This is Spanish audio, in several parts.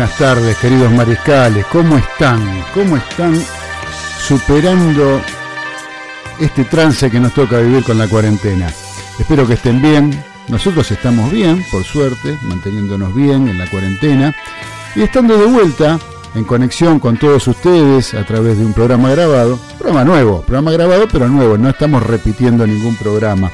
Buenas tardes, queridos mariscales. ¿Cómo están? ¿Cómo están superando este trance que nos toca vivir con la cuarentena? Espero que estén bien. Nosotros estamos bien, por suerte, manteniéndonos bien en la cuarentena y estando de vuelta en conexión con todos ustedes a través de un programa grabado, programa nuevo, programa grabado pero nuevo, no estamos repitiendo ningún programa.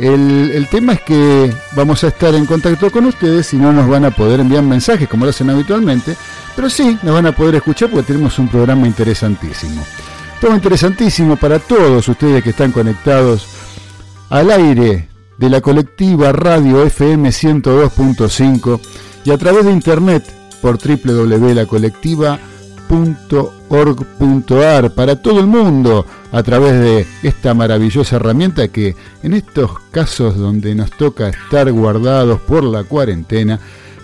El, tema es que vamos a estar en contacto con ustedes y no nos van a poder enviar mensajes como lo hacen habitualmente, pero sí nos van a poder escuchar porque tenemos un programa interesantísimo. Todo interesantísimo para todos ustedes que están conectados al aire de la colectiva Radio FM 102.5 y a través de internet por www.lacolectiva.org.ar para todo el mundo a través de esta maravillosa herramienta que en estos casos donde nos toca estar guardados por la cuarentena,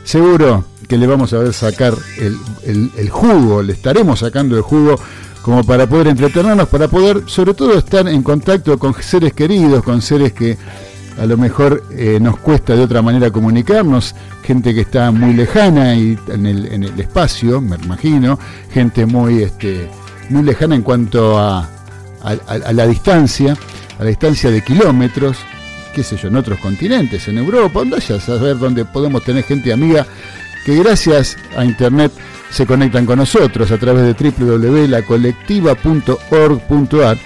seguro que le vamos a ver sacar el, jugo, le estaremos sacando el jugo como para poder entretenernos, para poder sobre todo estar en contacto con seres queridos, con seres que a lo mejor eh, nos cuesta de otra manera comunicarnos, gente que está muy lejana y en el, en el espacio, me imagino, gente muy, este, muy lejana en cuanto a, a, la distancia, a la distancia de kilómetros, qué sé yo, en otros continentes, en Europa, donde a saber dónde podemos tener gente amiga que gracias a internet se conectan con nosotros a través de www.lacolectiva.org.ar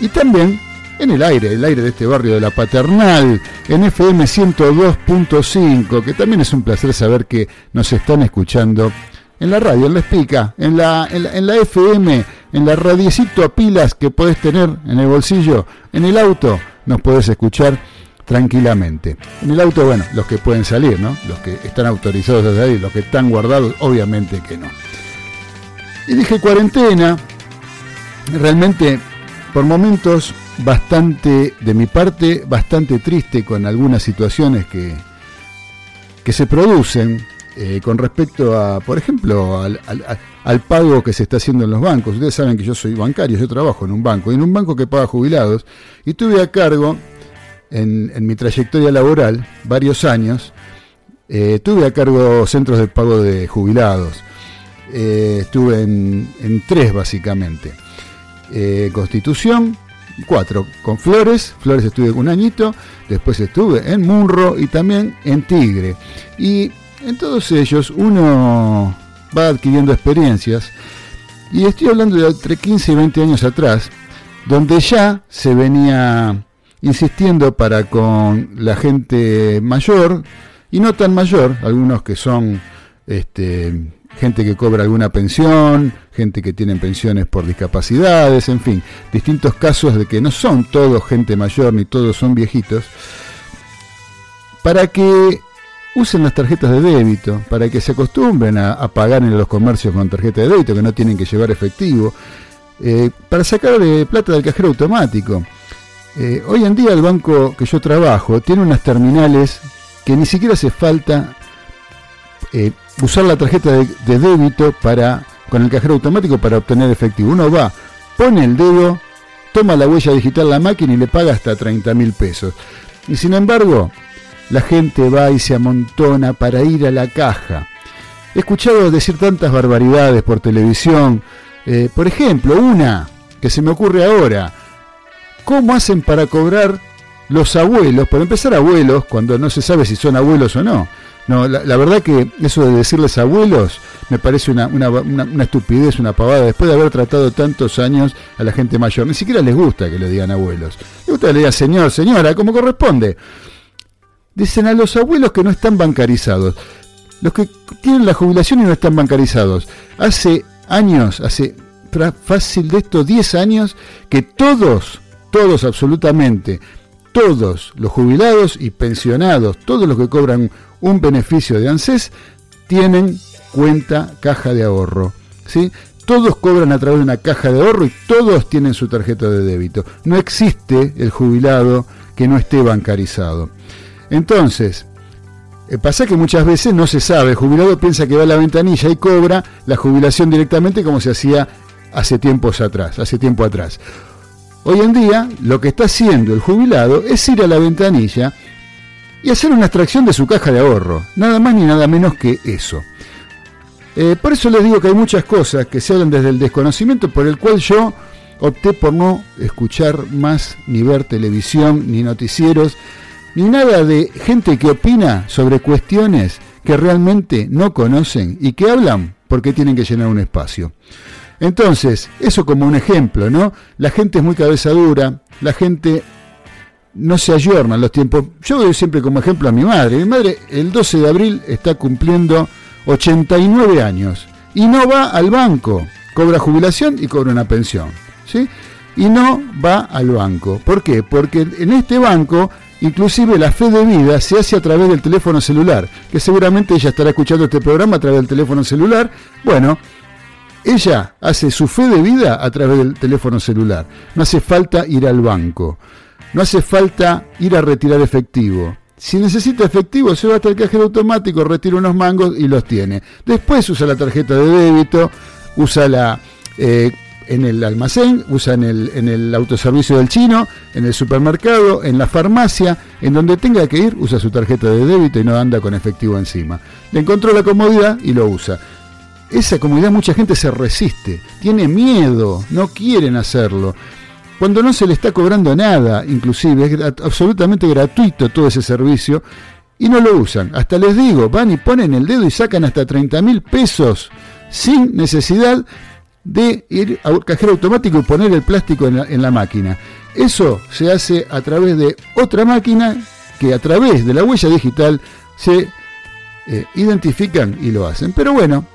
y también en el aire, el aire de este barrio de la Paternal, en FM 102.5, que también es un placer saber que nos están escuchando en la radio, en la espica, en la, en la, FM, en la radiecito a pilas que podés tener en el bolsillo, en el auto, nos podés escuchar tranquilamente. En el auto, bueno, los que pueden salir, ¿no? Los que están autorizados a salir, los que están guardados, obviamente que no. Y dije cuarentena, realmente por momentos bastante, de mi parte, bastante triste con algunas situaciones que, que se producen eh, con respecto a, por ejemplo, al, pago que se está haciendo en los bancos. Ustedes saben que yo soy bancario, yo trabajo en un banco, en un banco que paga jubilados, y tuve a cargo, en, mi trayectoria laboral, varios años, eh, tuve a cargo centros de pago de jubilados. Eh, estuve en, en tres básicamente. eh, Constitución, cuatro, con Flores, Flores estuve un añito, después estuve en Munro y también en Tigre. Y en todos ellos uno va adquiriendo experiencias, y estoy hablando de entre 15 y 20 años atrás, donde ya se venía insistiendo para con la gente mayor, y no tan mayor, algunos que son este, gente que cobra alguna pensión, gente que tiene pensiones por discapacidades, en fin, distintos casos de que no son todos gente mayor ni todos son viejitos, para que usen las tarjetas de débito, para que se acostumbren a, pagar en los comercios con tarjeta de débito, que no tienen que llevar efectivo, eh, para sacar de plata del cajero automático. Eh, hoy en día el banco que yo trabajo tiene unas terminales que ni siquiera hace falta eh, usar la tarjeta de, débito para con el cajero automático para obtener efectivo. Uno va, pone el dedo, toma la huella digital la máquina y le paga hasta 30 mil pesos. Y sin embargo, la gente va y se amontona para ir a la caja. He escuchado decir tantas barbaridades por televisión. Eh, por ejemplo, una que se me ocurre ahora. ¿Cómo hacen para cobrar los abuelos? Por empezar, abuelos, cuando no se sabe si son abuelos o no. No, la, verdad que eso de decirles abuelos me parece una, estupidez, una pavada. Después de haber tratado tantos años a la gente mayor, ni siquiera les gusta que le digan abuelos. Les gusta que le digan señor, señora, como corresponde. Dicen a los abuelos que no están bancarizados. Los que tienen la jubilación y no están bancarizados. Hace años, hace fácil de esto 10 años, que todos, todos absolutamente, todos los jubilados y pensionados, todos los que cobran un beneficio de ANSES, tienen cuenta caja de ahorro. ¿sí? Todos cobran a través de una caja de ahorro y todos tienen su tarjeta de débito. No existe el jubilado que no esté bancarizado. Entonces, eh, pasa que muchas veces no se sabe, el jubilado piensa que va a la ventanilla y cobra la jubilación directamente como se hacía hace tiempos atrás, hace tiempo atrás. Hoy en día lo que está haciendo el jubilado es ir a la ventanilla y hacer una extracción de su caja de ahorro, nada más ni nada menos que eso. Eh, por eso les digo que hay muchas cosas que se hablan desde el desconocimiento por el cual yo opté por no escuchar más ni ver televisión ni noticieros ni nada de gente que opina sobre cuestiones que realmente no conocen y que hablan porque tienen que llenar un espacio. Entonces, eso como un ejemplo, ¿no? La gente es muy cabeza dura, la gente no se ayornan los tiempos. Yo doy siempre como ejemplo a mi madre. Mi madre el 12 de abril está cumpliendo 89 años y no va al banco. Cobra jubilación y cobra una pensión. ¿sí? Y no va al banco. ¿Por qué? Porque en este banco inclusive la fe de vida se hace a través del teléfono celular, que seguramente ella estará escuchando este programa a través del teléfono celular. Bueno, ella hace su fe de vida a través del teléfono celular. No hace falta ir al banco. No hace falta ir a retirar efectivo. Si necesita efectivo, se va hasta el cajero automático, retira unos mangos y los tiene. Después usa la tarjeta de débito, usa la eh, en el almacén, usa en el, en el autoservicio del chino, en el supermercado, en la farmacia, en donde tenga que ir, usa su tarjeta de débito y no anda con efectivo encima. Le encontró la comodidad y lo usa. Esa comodidad mucha gente se resiste, tiene miedo, no quieren hacerlo cuando no se le está cobrando nada, inclusive es absolutamente gratuito todo ese servicio, y no lo usan. Hasta les digo, van y ponen el dedo y sacan hasta 30 mil pesos sin necesidad de ir a cajero automático y poner el plástico en la, máquina. Eso se hace a través de otra máquina que a través de la huella digital se eh, identifican y lo hacen. Pero bueno,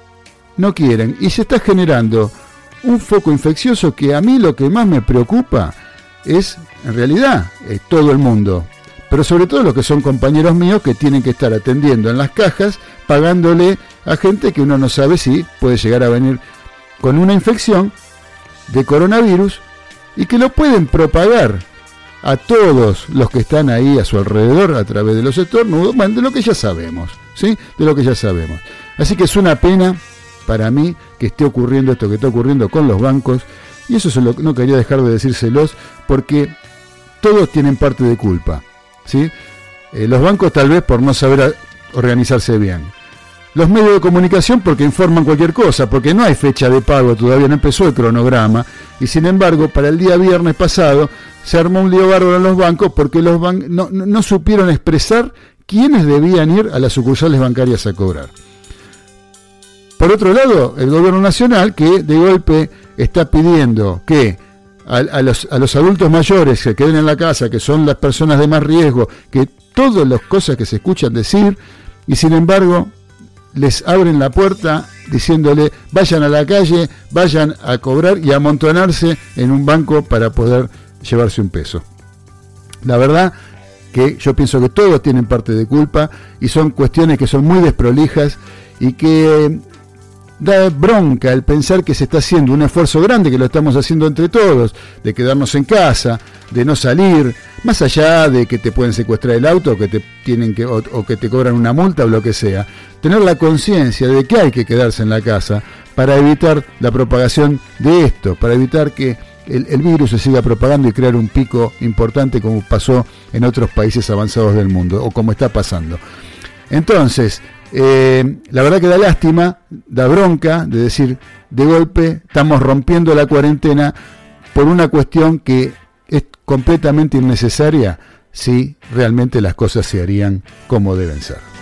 no quieren y se está generando un foco infeccioso que a mí lo que más me preocupa es, en realidad, todo el mundo, pero sobre todo los que son compañeros míos que tienen que estar atendiendo en las cajas, pagándole a gente que uno no sabe si puede llegar a venir con una infección de coronavirus y que lo pueden propagar a todos los que están ahí a su alrededor a través de los estornudos, de lo que ya sabemos, ¿sí? De lo que ya sabemos. Así que es una pena para mí que esté ocurriendo esto que está ocurriendo con los bancos. Y eso no quería dejar de decírselos porque todos tienen parte de culpa. ¿sí? Eh, los bancos tal vez por no saber organizarse bien. Los medios de comunicación porque informan cualquier cosa, porque no hay fecha de pago, todavía no empezó el cronograma. Y sin embargo, para el día viernes pasado se armó un lío bárbaro en los bancos porque los bancos no, no supieron expresar quiénes debían ir a las sucursales bancarias a cobrar. Por otro lado, el gobierno nacional que de golpe está pidiendo que a, los, a, los, adultos mayores que queden en la casa, que son las personas de más riesgo, que todas las cosas que se escuchan decir, y sin embargo les abren la puerta diciéndole vayan a la calle, vayan a cobrar y a amontonarse en un banco para poder llevarse un peso. La verdad que yo pienso que todos tienen parte de culpa y son cuestiones que son muy desprolijas y que da bronca el pensar que se está haciendo un esfuerzo grande, que lo estamos haciendo entre todos, de quedarnos en casa, de no salir, más allá de que te pueden secuestrar el auto, o que te tienen que, o, que te cobran una multa o lo que sea, tener la conciencia de que hay que quedarse en la casa para evitar la propagación de esto, para evitar que el, el, virus se siga propagando y crear un pico importante como pasó en otros países avanzados del mundo, o como está pasando. Entonces, eh, la verdad que da lástima, da bronca de decir, de golpe estamos rompiendo la cuarentena por una cuestión que es completamente innecesaria si realmente las cosas se harían como deben ser.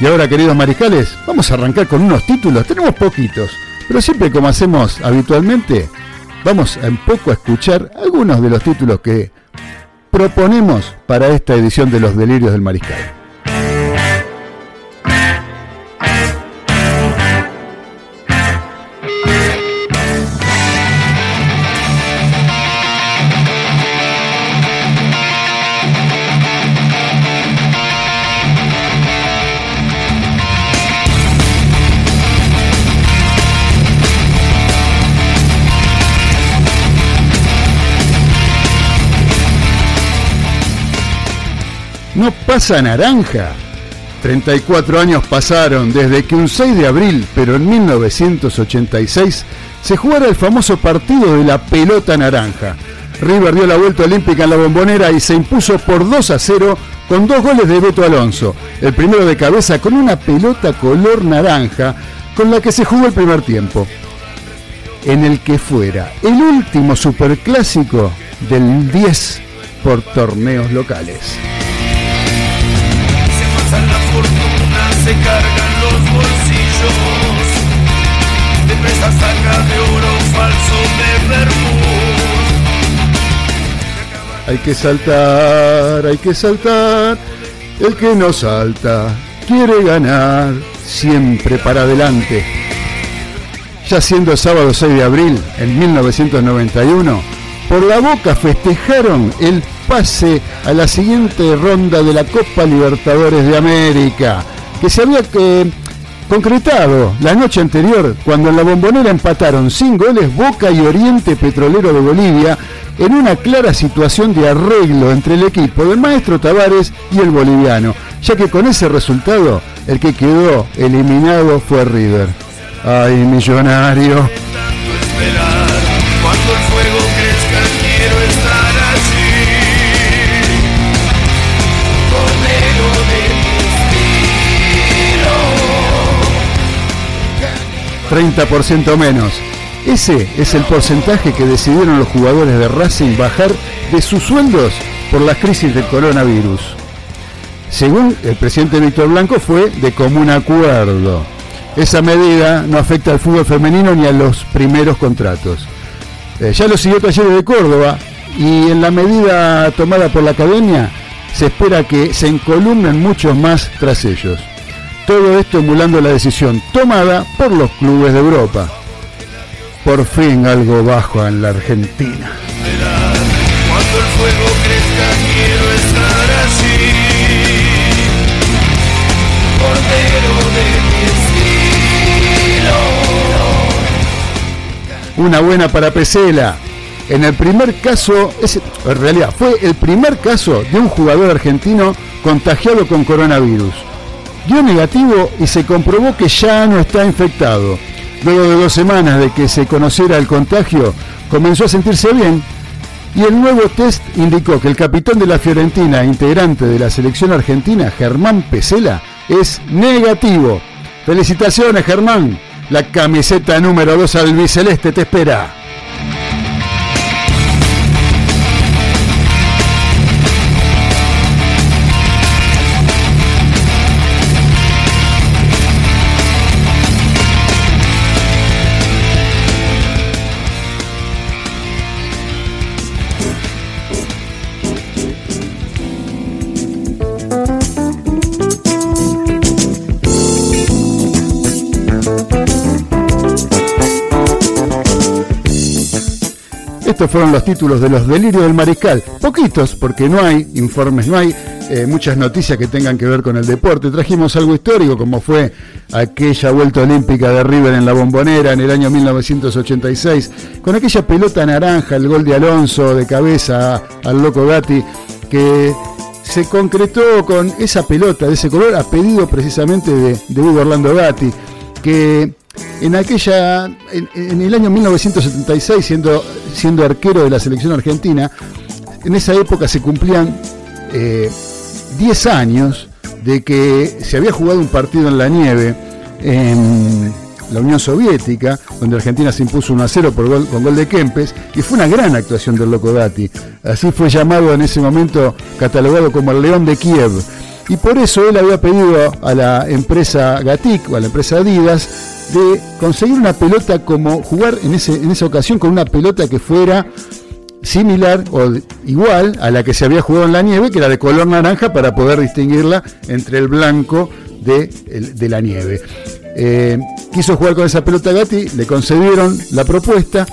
Y ahora, queridos mariscales, vamos a arrancar con unos títulos. Tenemos poquitos, pero siempre como hacemos habitualmente, vamos a un poco a escuchar algunos de los títulos que proponemos para esta edición de Los Delirios del Mariscal. No pasa naranja. 34 años pasaron desde que un 6 de abril, pero en 1986, se jugara el famoso partido de la pelota naranja. River dio la vuelta olímpica en la bombonera y se impuso por 2 a 0 con dos goles de Beto Alonso. El primero de cabeza con una pelota color naranja con la que se jugó el primer tiempo. En el que fuera el último superclásico del 10 por torneos locales se cargan los bolsillos. De presa saca de oro falso de. Hay que saltar, hay que saltar. El que no salta quiere ganar, siempre para adelante. Ya siendo sábado 6 de abril en 1991, por la boca festejaron el pase a la siguiente ronda de la Copa Libertadores de América, que se había eh, concretado la noche anterior cuando en la bombonera empataron sin goles Boca y Oriente Petrolero de Bolivia en una clara situación de arreglo entre el equipo del maestro Tavares y el boliviano, ya que con ese resultado el que quedó eliminado fue River. ¡Ay, millonario! 30% menos. Ese es el porcentaje que decidieron los jugadores de Racing bajar de sus sueldos por la crisis del coronavirus. Según el presidente Víctor Blanco fue de común acuerdo. Esa medida no afecta al fútbol femenino ni a los primeros contratos. Eh, ya lo siguió Talleres de Córdoba y en la medida tomada por la academia se espera que se encolumnen muchos más tras ellos. Todo esto emulando la decisión tomada por los clubes de Europa. Por fin algo bajo en la Argentina. Una buena para Pesela. En el primer caso, en realidad fue el primer caso de un jugador argentino contagiado con coronavirus dio negativo y se comprobó que ya no está infectado. Luego de dos semanas de que se conociera el contagio, comenzó a sentirse bien Y el nuevo test indicó que el capitán de la Fiorentina, integrante de la selección argentina, Germán Pesela, es negativo. Felicitaciones, Germán. La camiseta número 2 albiceleste te espera. Estos fueron los títulos de los delirios del mariscal. Poquitos, porque no hay informes, no hay eh, muchas noticias que tengan que ver con el deporte. Trajimos algo histórico, como fue aquella vuelta olímpica de River en la bombonera en el año 1986, con aquella pelota naranja, el gol de Alonso de cabeza al loco Gatti, que se concretó con esa pelota de ese color a pedido precisamente de, de Hugo Orlando Gatti, que en aquella, en, el año 1976, siendo, siendo arquero de la selección argentina, en esa época se cumplían 10 eh, años de que se había jugado un partido en la nieve en la Unión Soviética, donde Argentina se impuso 1 a 0 por gol, con gol de Kempes, y fue una gran actuación del Loco Dati. Así fue llamado en ese momento, catalogado como el León de Kiev. Y por eso él había pedido a la empresa Gatik o a la empresa Adidas de conseguir una pelota como jugar en, ese, en esa ocasión con una pelota que fuera similar o igual a la que se había jugado en la nieve, que era de color naranja para poder distinguirla entre el blanco de, la nieve. Eh, quiso jugar con esa pelota Gatti, le concedieron la propuesta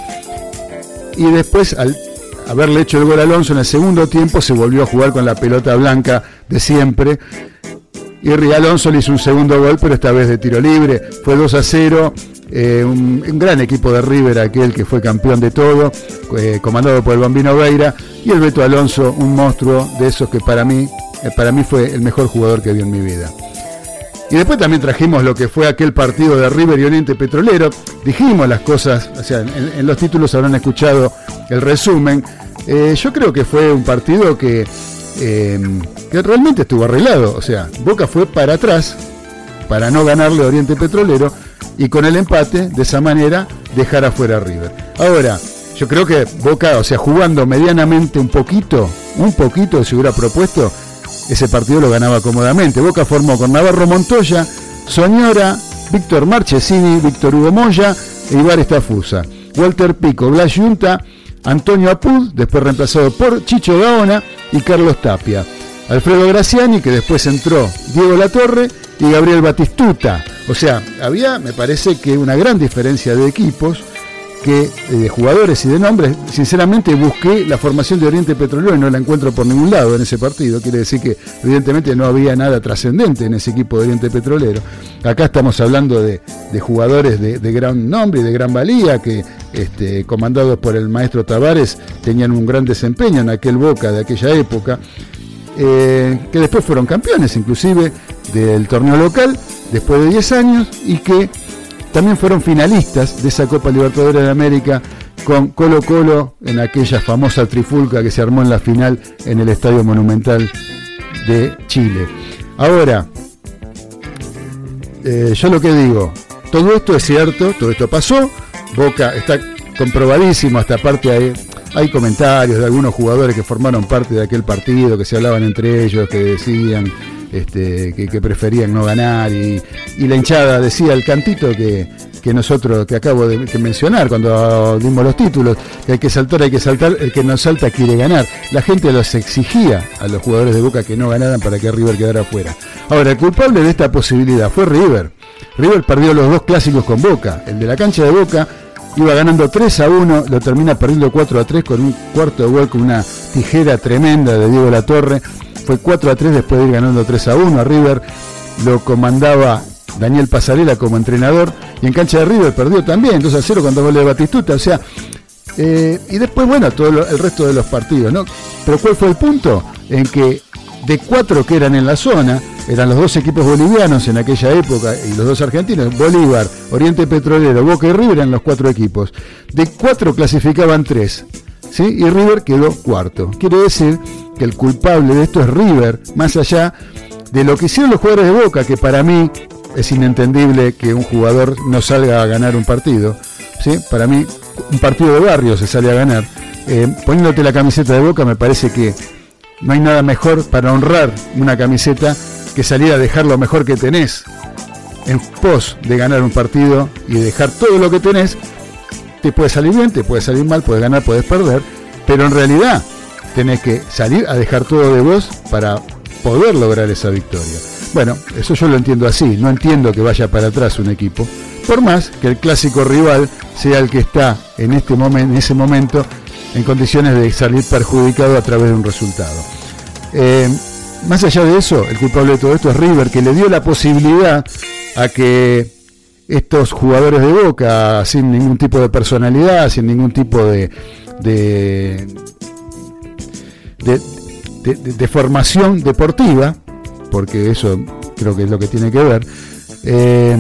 y después al haberle hecho el gol a Alonso en el segundo tiempo se volvió a jugar con la pelota blanca de siempre y Alonso le hizo un segundo gol, pero esta vez de tiro libre. Fue 2 a 0. Eh, un, gran equipo de River, aquel que fue campeón de todo, eh, comandado por el Bambino Veira. Y el Beto Alonso, un monstruo de esos que para mí, eh, para mí fue el mejor jugador que vi en mi vida. Y después también trajimos lo que fue aquel partido de River y Oriente Petrolero. Dijimos las cosas, o sea, en, los títulos habrán escuchado el resumen. yo creo que fue un partido que Em, que realmente estuvo arreglado. O sea, Boca fue para atrás para no ganarle Oriente Petrolero y con el empate, de esa manera, dejar afuera a River. Ahora, yo creo que Boca, o sea, jugando medianamente un poquito, un poquito, se hubiera propuesto, ese partido lo ganaba cómodamente. Boca formó con Navarro Montoya, Soñora, Víctor Marchesini, Víctor Hugo Moya e Ibar Estafusa. Walter Pico, Blas Yunta, Antonio Apud, después reemplazado por Chicho Gaona y Carlos Tapia. Alfredo Graciani, que después entró Diego Latorre y Gabriel Batistuta. O sea, había, me parece que una gran diferencia de equipos que eh, de jugadores y de nombres, sinceramente busqué la formación de Oriente Petrolero y no la encuentro por ningún lado en ese partido. Quiere decir que evidentemente no había nada trascendente en ese equipo de Oriente Petrolero. Acá estamos hablando de, jugadores de, gran nombre y de gran valía que, este, comandados por el maestro Tavares, tenían un gran desempeño en aquel Boca de aquella época. Eh, que después fueron campeones inclusive del torneo local después de 10 años y que también fueron finalistas de esa Copa Libertadores de América con Colo Colo en aquella famosa trifulca que se armó en la final en el Estadio Monumental de Chile. Ahora, eh, yo lo que digo, todo esto es cierto, todo esto pasó, Boca está comprobadísimo, hasta parte hay, hay comentarios de algunos jugadores que formaron parte de aquel partido, que se hablaban entre ellos, que decían este, que, preferían no ganar y, la hinchada decía el cantito que, nosotros, que acabo de mencionar cuando dimos los títulos, que hay que saltar, hay que saltar, el que no salta quiere ganar. La gente los exigía a los jugadores de Boca que no ganaran para que River quedara afuera. Ahora, el culpable de esta posibilidad fue River. River perdió los dos clásicos con Boca, el de la cancha de Boca iba ganando 3 a 1, lo termina perdiendo 4 a 3 con un cuarto de gol con una tijera tremenda de Diego Latorre fue 4 a 3 después de ir ganando 3 a 1 a River. Lo comandaba Daniel Pasarela como entrenador. Y en cancha de River perdió también 2 a 0 cuando gol de Batistuta. O sea, eh, y después, bueno, todo el resto de los partidos, ¿no? Pero ¿cuál fue el punto? En que de cuatro que eran en la zona, eran los dos equipos bolivianos en aquella época y los dos argentinos, Bolívar, Oriente Petrolero, Boca y River eran los cuatro equipos. De cuatro clasificaban tres ¿sí? y River quedó cuarto. Quiere decir que el culpable de esto es River, más allá de lo que hicieron los jugadores de Boca, que para mí es inentendible que un jugador no salga a ganar un partido. ¿sí? Para mí, un partido de barrio se sale a ganar. Eh, poniéndote la camiseta de Boca, me parece que no hay nada mejor para honrar una camiseta que salir a dejar lo mejor que tenés en pos de ganar un partido y dejar todo lo que tenés. Te puede salir bien, te puede salir mal, puedes ganar, puedes perder, pero en realidad tenés que salir a dejar todo de vos para poder lograr esa victoria. Bueno, eso yo lo entiendo así, no entiendo que vaya para atrás un equipo, por más que el clásico rival sea el que está en, este ese momento en condiciones de salir perjudicado a través de un resultado. Eh, más allá de eso, el culpable de todo esto es River, que le dio la posibilidad a que estos jugadores de Boca, sin ningún tipo de personalidad, sin ningún tipo de, de, formación deportiva, porque eso creo que es lo que tiene que ver, eh,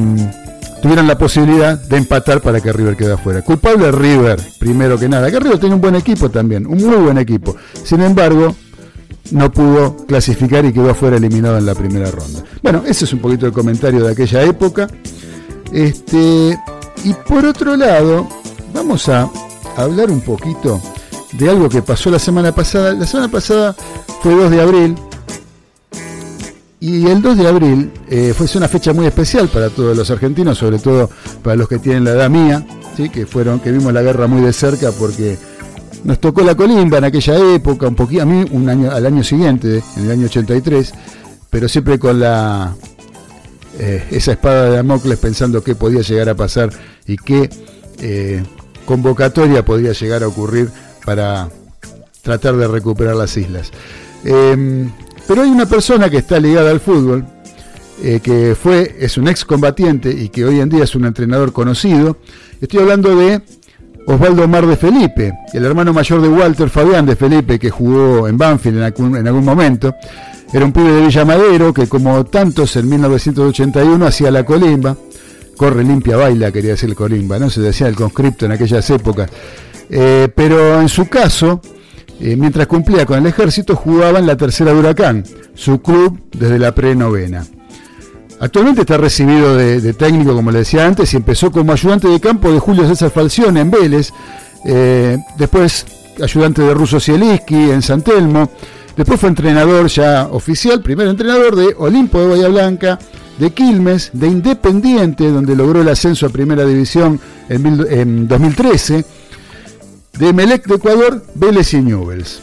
tuvieran la posibilidad de empatar para que River quede afuera. Culpable River, primero que nada. Que River tiene un buen equipo también, un muy buen equipo. Sin embargo, no pudo clasificar y quedó afuera eliminado en la primera ronda. Bueno, ese es un poquito el comentario de aquella época. Este, y por otro lado, vamos a hablar un poquito de algo que pasó la semana pasada. La semana pasada fue 2 de abril, y el 2 de abril eh, fue una fecha muy especial para todos los argentinos, sobre todo para los que tienen la edad mía, ¿sí? que fueron, que vimos la guerra muy de cerca porque nos tocó la colimba en aquella época, un poquito, a mí un año, al año siguiente, en el año 83, pero siempre con la eh, esa espada de Damocles pensando qué podía llegar a pasar y qué eh, convocatoria podría llegar a ocurrir para tratar de recuperar las islas. Em, pero hay una persona que está ligada al fútbol, eh, que fue, es un excombatiente y que hoy en día es un entrenador conocido. Estoy hablando de Osvaldo Mar de Felipe, el hermano mayor de Walter Fabián de Felipe, que jugó en Banfield en algún, en algún momento. Era un pibe de Villa Madero que, como tantos en 1981, hacía la colimba. Corre, limpia, baila, quería decir colimba, ¿no? Se decía el conscripto en aquellas épocas. Eh, pero en su caso, eh, mientras cumplía con el ejército, jugaba en la tercera de Huracán, su club desde la pre-novena. Actualmente está recibido de, técnico, como le decía antes, y empezó como ayudante de campo de Julio César Falcione en Vélez, eh, después ayudante de Russo Sieliski en San Telmo, después fue entrenador ya oficial, primer entrenador de Olimpo de Bahía Blanca, de Quilmes, de Independiente, donde logró el ascenso a Primera División en 2013, de Melec de Ecuador, Vélez y Newells.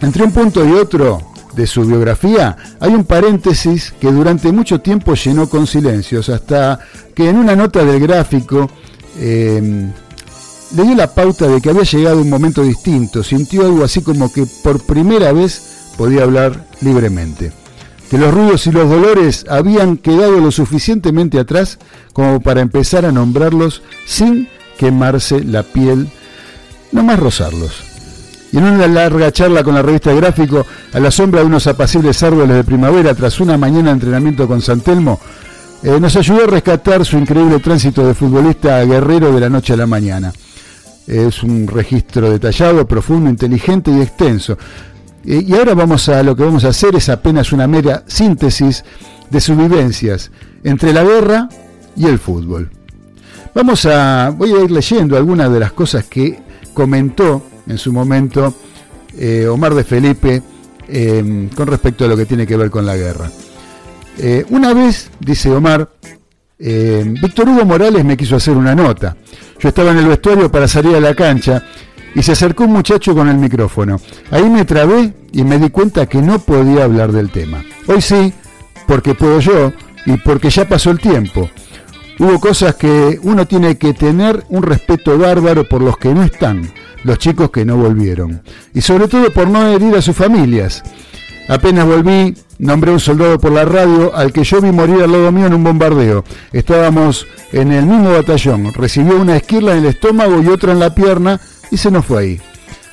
Entre un punto y otro de su biografía hay un paréntesis que durante mucho tiempo llenó con silencios, hasta que en una nota del gráfico em, le dio la pauta de que había llegado un momento distinto, sintió algo así como que por primera vez podía hablar libremente, que los ruidos y los dolores habían quedado lo suficientemente atrás como para empezar a nombrarlos sin quemarse la piel no más rozarlos. Y en una larga charla con la revista Gráfico, a la sombra de unos apacibles árboles de primavera, tras una mañana de entrenamiento con Santelmo, eh, nos ayudó a rescatar su increíble tránsito de futbolista guerrero de la noche a la mañana. Es un registro detallado, profundo, inteligente y extenso. Eh, y ahora vamos a lo que vamos a hacer es apenas una mera síntesis de sus vivencias entre la guerra y el fútbol. Vamos a, voy a ir leyendo algunas de las cosas que comentó en su momento eh, Omar de Felipe em, con respecto a lo que tiene que ver con la guerra. Eh, una vez, dice Omar, em, Víctor Hugo Morales me quiso hacer una nota. Yo estaba en el vestuario para salir a la cancha y se acercó un muchacho con el micrófono. Ahí me trabé y me di cuenta que no podía hablar del tema. Hoy sí, porque puedo yo y porque ya pasó el tiempo. Hubo cosas que uno tiene que tener un respeto bárbaro por los que no están, los chicos que no volvieron. Y sobre todo por no herir a sus familias. Apenas volví, nombré un soldado por la radio al que yo vi morir al lado mío en un bombardeo. Estábamos en el mismo batallón. Recibió una esquirla en el estómago y otra en la pierna y se nos fue ahí.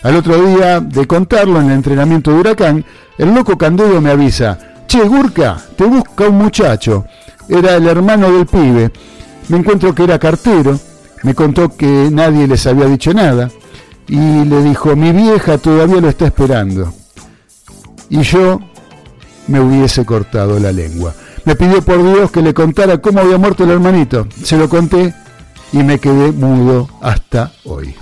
Al otro día de contarlo en el entrenamiento de huracán, el loco Candedo me avisa, Che, Gurka, te busca un muchacho. Era el hermano del pibe. Me encuentro que era cartero, me contó que nadie les había dicho nada. y le dijo, mi vieja todavía lo está esperando. Y yo me hubiese cortado la lengua. Me pidió por Dios que le contara cómo había muerto el hermanito. Se lo conté y me quedé mudo hasta hoy.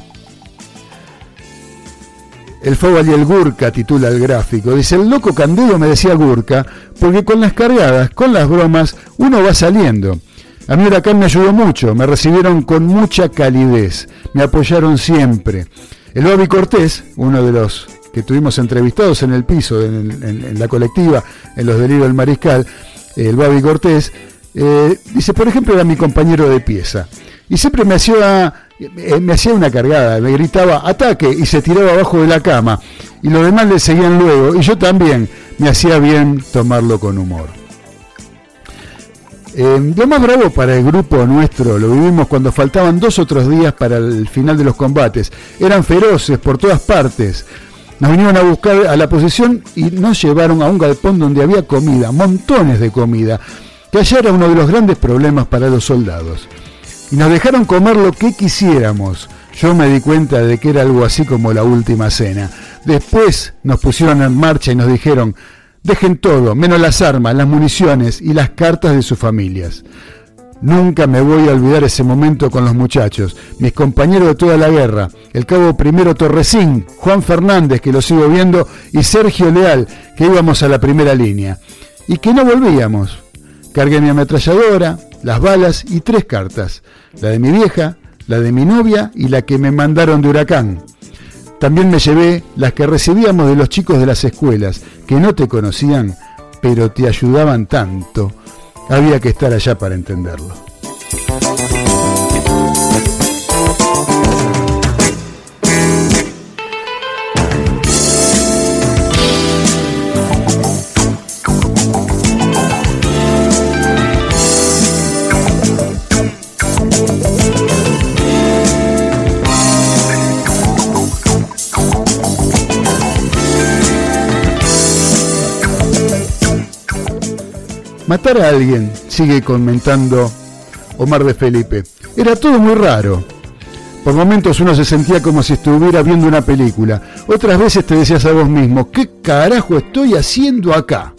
El Fóbal y el Gurka titula el gráfico. Dice, el loco Candido me decía Gurka, porque con las cargadas, con las bromas, uno va saliendo. A mí Huracán me ayudó mucho, me recibieron con mucha calidez, me apoyaron siempre. El Bobby Cortés, uno de los que tuvimos entrevistados en el piso, en, la colectiva, en los delirios del Mariscal, el Bobby Cortés, eh, dice, por ejemplo, era mi compañero de pieza. Y siempre me hacía, eh, me hacía una cargada, me gritaba ataque y se tiraba abajo de la cama. Y los demás le seguían luego. Y yo también me hacía bien tomarlo con humor. Eh, lo más bravo para el grupo nuestro lo vivimos cuando faltaban dos otros días para el final de los combates. Eran feroces por todas partes. Nos vinieron a buscar a la posición y nos llevaron a un galpón donde había comida, montones de comida, que allá era uno de los grandes problemas para los soldados. Y nos dejaron comer lo que quisiéramos. Yo me di cuenta de que era algo así como la última cena. Después nos pusieron en marcha y nos dijeron, Dejen todo, menos las armas, las municiones y las cartas de sus familias. Nunca me voy a olvidar ese momento con los muchachos, mis compañeros de toda la guerra, el cabo primero Torresín, Juan Fernández, que lo sigo viendo, y Sergio Leal, que íbamos a la primera línea. Y que no volvíamos. Cargué mi ametralladora, las balas y tres cartas, la de mi vieja, la de mi novia y la que me mandaron de huracán. También me llevé las que recibíamos de los chicos de las escuelas, que no te conocían, pero te ayudaban tanto. Había que estar allá para entenderlo. Matar a alguien, sigue comentando Omar de Felipe. Era todo muy raro. Por momentos uno se sentía como si estuviera viendo una película. Otras veces te decías a vos mismo, ¿qué carajo estoy haciendo acá?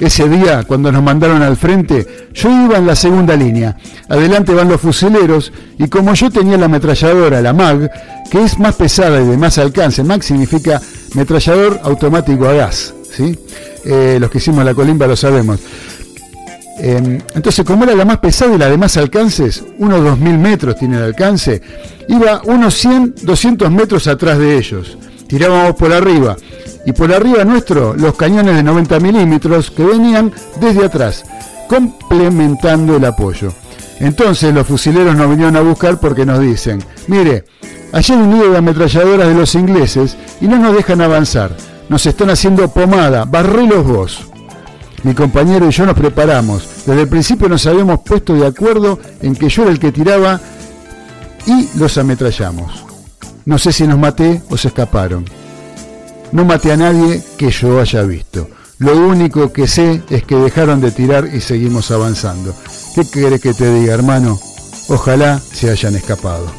Ese día, cuando nos mandaron al frente, yo iba en la segunda línea. Adelante van los fusileros y como yo tenía la ametralladora, la MAG, que es más pesada y de más alcance, MAG significa metrallador automático a gas. ¿sí? Eh, los que hicimos la colimba lo sabemos. Em, entonces, como era la más pesada y la de más alcances, unos 2.000 metros tiene el alcance, iba unos 100, 200 metros atrás de ellos. Tirábamos por arriba. Y por arriba nuestro, los cañones de 90 milímetros que venían desde atrás, complementando el apoyo. Entonces los fusileros nos vinieron a buscar porque nos dicen, mire, hay un de ametralladoras de los ingleses y no nos dejan avanzar. Nos están haciendo pomada, barrilos vos mi compañero y yo nos preparamos. Desde el principio nos habíamos puesto de acuerdo en que yo era el que tiraba y los ametrallamos. No sé si nos maté o se escaparon. No maté a nadie que yo haya visto. Lo único que sé es que dejaron de tirar y seguimos avanzando. ¿Qué querés que te diga, hermano? Ojalá se hayan escapado.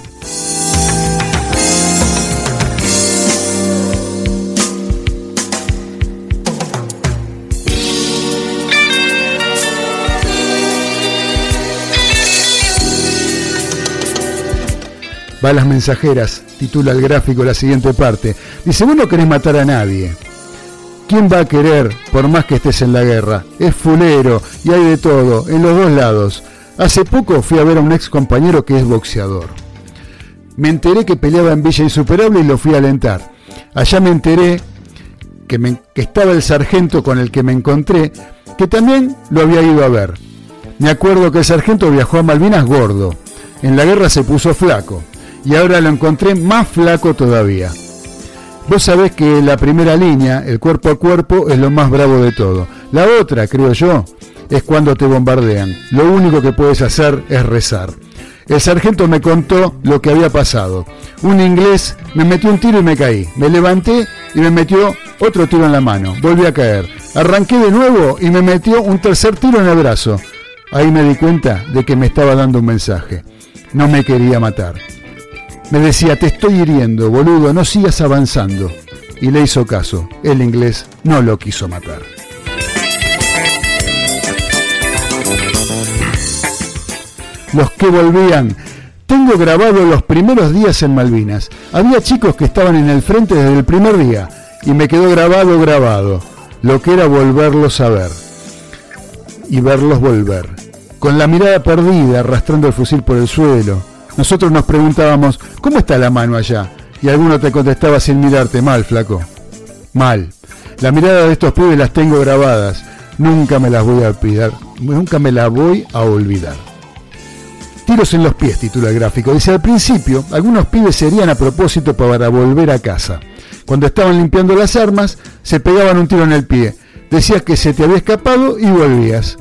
Balas mensajeras, titula el gráfico la siguiente parte. Dice, vos no querés matar a nadie. ¿Quién va a querer por más que estés en la guerra? Es fulero y hay de todo, en los dos lados. Hace poco fui a ver a un ex compañero que es boxeador. Me enteré que peleaba en Villa Insuperable y lo fui a alentar. Allá me enteré que, que estaba el sargento con el que me encontré, que también lo había ido a ver. Me acuerdo que el sargento viajó a Malvinas gordo. En la guerra se puso flaco y ahora lo encontré más flaco todavía. Vos sabés que la primera línea, el cuerpo a cuerpo, es lo más bravo de todo. La otra, creo yo, es cuando te bombardean. Lo único que puedes hacer es rezar. El sargento me contó lo que había pasado. Un inglés me metió un tiro y me caí. Me levanté y me metió otro tiro en la mano. Volví a caer. Arranqué de nuevo y me metió un tercer tiro en el brazo. Ahí me di cuenta de que me estaba dando un mensaje. No me quería matar. Me decía, te estoy hiriendo, boludo, no sigas avanzando. Y le hizo caso. El inglés no lo quiso matar. Los que volvían. Tengo grabado los primeros días en Malvinas. Había chicos que estaban en el frente desde el primer día. Y me quedó grabado, grabado. Lo que era volverlos a ver. Y verlos volver. Con la mirada perdida, arrastrando el fusil por el suelo nosotros nos preguntábamos, ¿cómo está la mano allá? Y alguno te contestaba sin mirarte, mal, flaco. Mal. La mirada de estos pibes las tengo grabadas. Nunca me las voy a olvidar. Nunca me las voy a olvidar. Tiros en los pies, titula el gráfico. Dice, al principio, algunos pibes serían a propósito para volver a casa. Cuando estaban limpiando las armas, se pegaban un tiro en el pie. Decías que se te había escapado y volvías.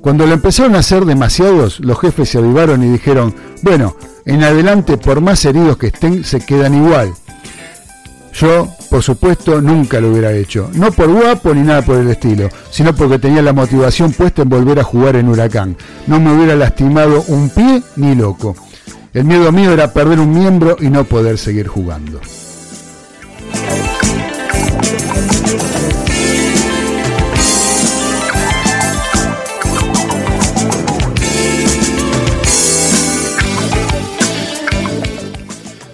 Cuando lo empezaron a hacer demasiados, los jefes se avivaron y dijeron, bueno, en adelante, por más heridos que estén, se quedan igual. Yo, por supuesto, nunca lo hubiera hecho. No por guapo ni nada por el estilo, sino porque tenía la motivación puesta en volver a jugar en Huracán. No me hubiera lastimado un pie ni loco. El miedo mío era perder un miembro y no poder seguir jugando.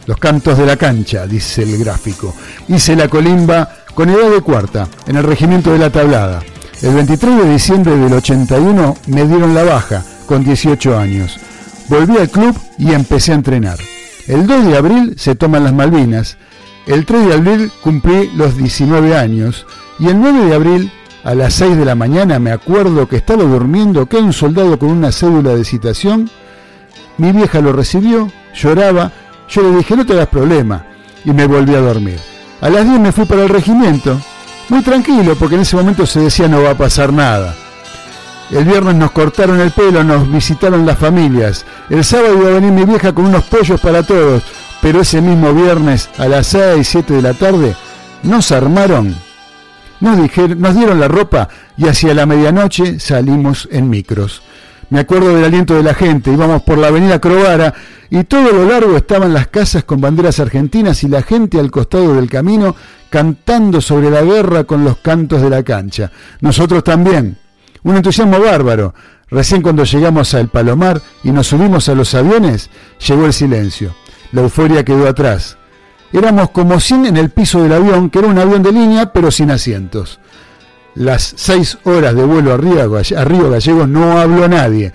Los cantos de la cancha, dice el gráfico. Hice la colimba con edad de cuarta, en el regimiento de la tablada. El 23 de diciembre del 81 me dieron la baja, con 18 años. Volví al club y empecé a entrenar. El 2 de abril se toman las Malvinas. El 3 de abril cumplí los 19 años. Y el 9 de abril, a las 6 de la mañana, me acuerdo que estaba durmiendo, que un soldado con una cédula de citación. Mi vieja lo recibió, lloraba yo le dije, no te das problema, y me volví a dormir. A las 10 me fui para el regimiento, muy tranquilo, porque en ese momento se decía no va a pasar nada. El viernes nos cortaron el pelo, nos visitaron las familias. El sábado iba a venir mi vieja con unos pollos para todos, pero ese mismo viernes a las 6, 7 de la tarde nos armaron, nos, dijeron, nos dieron la ropa y hacia la medianoche salimos en micros. Me acuerdo del aliento de la gente, íbamos por la avenida Crovara y todo lo largo estaban las casas con banderas argentinas y la gente al costado del camino cantando sobre la guerra con los cantos de la cancha. Nosotros también. Un entusiasmo bárbaro. Recién cuando llegamos al Palomar y nos subimos a los aviones, llegó el silencio. La euforia quedó atrás. Éramos como 100 en el piso del avión, que era un avión de línea, pero sin asientos las seis horas de vuelo a Río, Gallegos no habló nadie.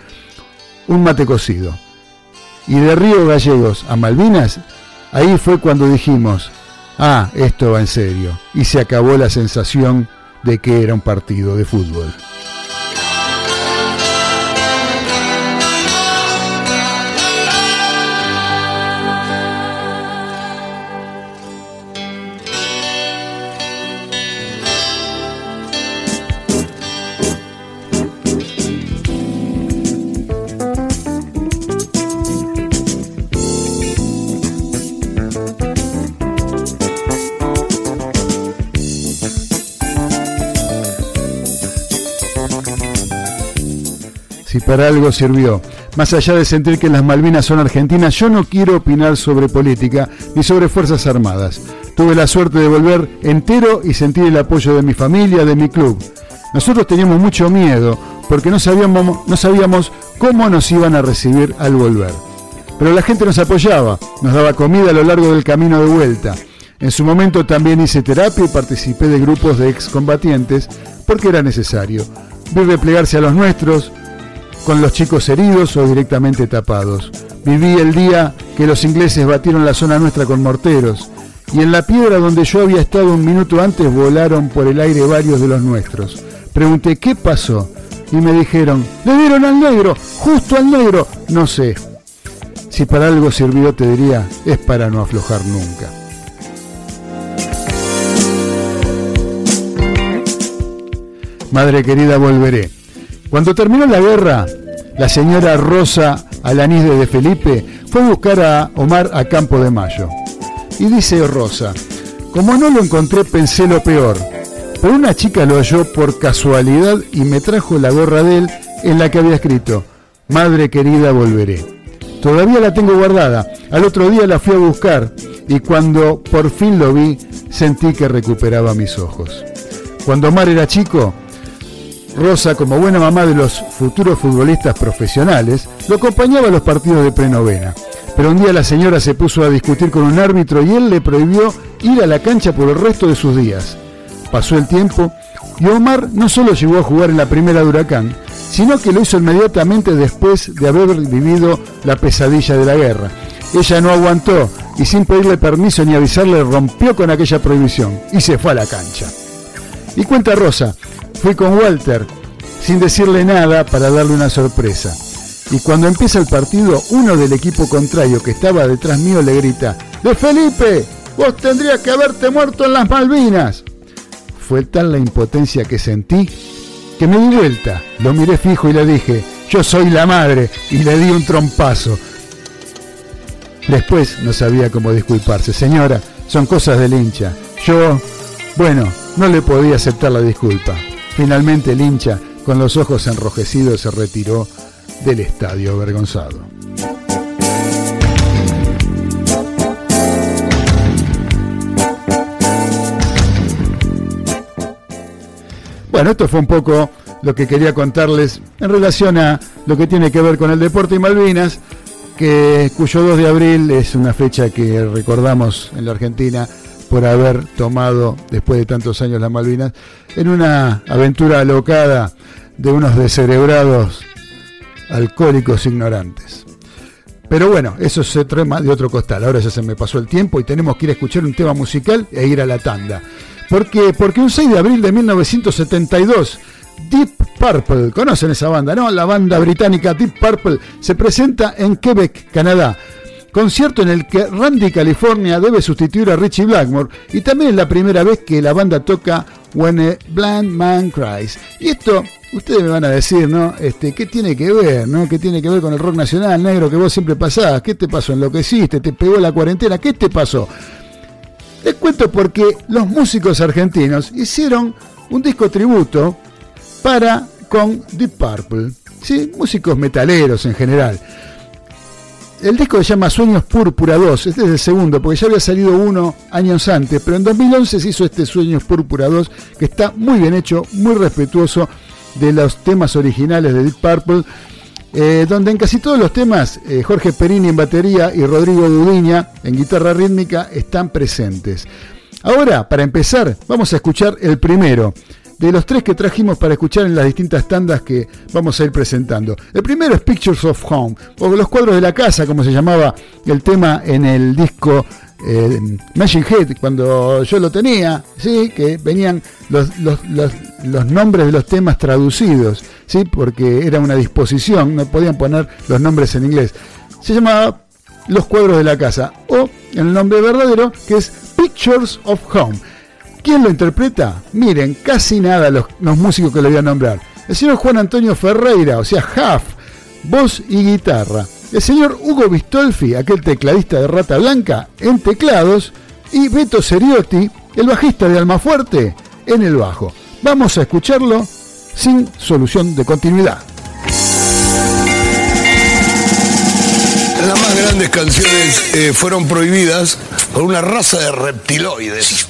Un mate cocido. Y de Río Gallegos a Malvinas, ahí fue cuando dijimos, ah, esto va en serio. Y se acabó la sensación de que era un partido de fútbol. Para algo sirvió. Más allá de sentir que las Malvinas son argentinas, yo no quiero opinar sobre política ni sobre Fuerzas Armadas. Tuve la suerte de volver entero y sentir el apoyo de mi familia, de mi club. Nosotros teníamos mucho miedo porque no sabíamos, cómo nos iban a recibir al volver. Pero la gente nos apoyaba, nos daba comida a lo largo del camino de vuelta. En su momento también hice terapia y participé de grupos de excombatientes porque era necesario. Vi replegarse a los nuestros, con los chicos heridos o directamente tapados. Viví el día que los ingleses batieron la zona nuestra con morteros y en la piedra donde yo había estado un minuto antes volaron por el aire varios de los nuestros. Pregunté, ¿qué pasó? Y me dijeron, le dieron al negro, justo al negro. No sé. Si para algo sirvió, te diría, es para no aflojar nunca. Madre querida, volveré. Cuando terminó la guerra, la señora Rosa Alanís de Felipe fue a buscar a Omar a Campo de Mayo. Y dice Rosa, como no lo encontré pensé lo peor, pero una chica lo halló por casualidad y me trajo la gorra de él en la que había escrito, Madre querida volveré. Todavía la tengo guardada. Al otro día la fui a buscar y cuando por fin lo vi, sentí que recuperaba mis ojos. Cuando Omar era chico, Rosa, como buena mamá de los futuros futbolistas profesionales, lo acompañaba a los partidos de prenovena. Pero un día la señora se puso a discutir con un árbitro y él le prohibió ir a la cancha por el resto de sus días. Pasó el tiempo y Omar no solo llegó a jugar en la primera de Huracán, sino que lo hizo inmediatamente después de haber vivido la pesadilla de la guerra. Ella no aguantó y sin pedirle permiso ni avisarle rompió con aquella prohibición y se fue a la cancha. Y cuenta Rosa, fui con Walter sin decirle nada para darle una sorpresa. Y cuando empieza el partido, uno del equipo contrario que estaba detrás mío le grita, ¡De Felipe! ¡Vos tendrías que haberte muerto en las Malvinas! Fue tal la impotencia que sentí que me di vuelta, lo miré fijo y le dije, yo soy la madre, y le di un trompazo. Después no sabía cómo disculparse. Señora, son cosas del hincha. Yo, bueno, no le podía aceptar la disculpa. Finalmente el hincha, con los ojos enrojecidos, se retiró del estadio avergonzado. Bueno, esto fue un poco lo que quería contarles en relación a lo que tiene que ver con el deporte y Malvinas, que, cuyo 2 de abril es una fecha que recordamos en la Argentina por haber tomado, después de tantos años, las Malvinas, en una aventura alocada de unos descerebrados alcohólicos ignorantes. Pero bueno, eso se trae más de otro costal. Ahora ya se me pasó el tiempo y tenemos que ir a escuchar un tema musical e ir a la tanda. Porque, porque un 6 de abril de 1972, Deep Purple, ¿conocen esa banda? No, la banda británica Deep Purple se presenta en Quebec, Canadá. Concierto en el que Randy California debe sustituir a Richie Blackmore y también es la primera vez que la banda toca When a Blind Man Cries. Y esto, ustedes me van a decir, ¿no? Este, ¿Qué tiene que ver, ¿no? ¿Qué tiene que ver con el rock nacional negro que vos siempre pasás? ¿Qué te pasó? ¿Enloqueciste? ¿Te pegó la cuarentena? ¿Qué te pasó? Les cuento porque los músicos argentinos hicieron un disco tributo para con Deep Purple, ¿sí? músicos metaleros en general. El disco se llama Sueños Púrpura 2, este es el segundo, porque ya había salido uno años antes, pero en 2011 se hizo este Sueños Púrpura 2, que está muy bien hecho, muy respetuoso de los temas originales de Deep Purple eh, donde en casi todos los temas eh, Jorge Perini en batería y Rodrigo Dudiña en guitarra rítmica están presentes. Ahora, para empezar, vamos a escuchar el primero de los tres que trajimos para escuchar en las distintas tandas que vamos a ir presentando. El primero es Pictures of Home, o los cuadros de la casa, como se llamaba el tema en el disco eh, Machine Head, cuando yo lo tenía, ¿sí? que venían los, los, los, nombres de los temas traducidos, ¿sí? porque era una disposición, no podían poner los nombres en inglés. Se llamaba Los cuadros de la casa, o el nombre verdadero, que es Pictures of Home. ¿Quién lo interpreta? Miren, casi nada los, músicos que le voy a nombrar. El señor Juan Antonio Ferreira, o sea, Huff, voz y guitarra el señor Hugo Bistolfi, aquel tecladista de Rata Blanca, en teclados, y Beto Seriotti, el bajista de Almafuerte, en el bajo. Vamos a escucharlo sin solución de continuidad. Las más grandes canciones eh, fueron prohibidas por una raza de reptiloides.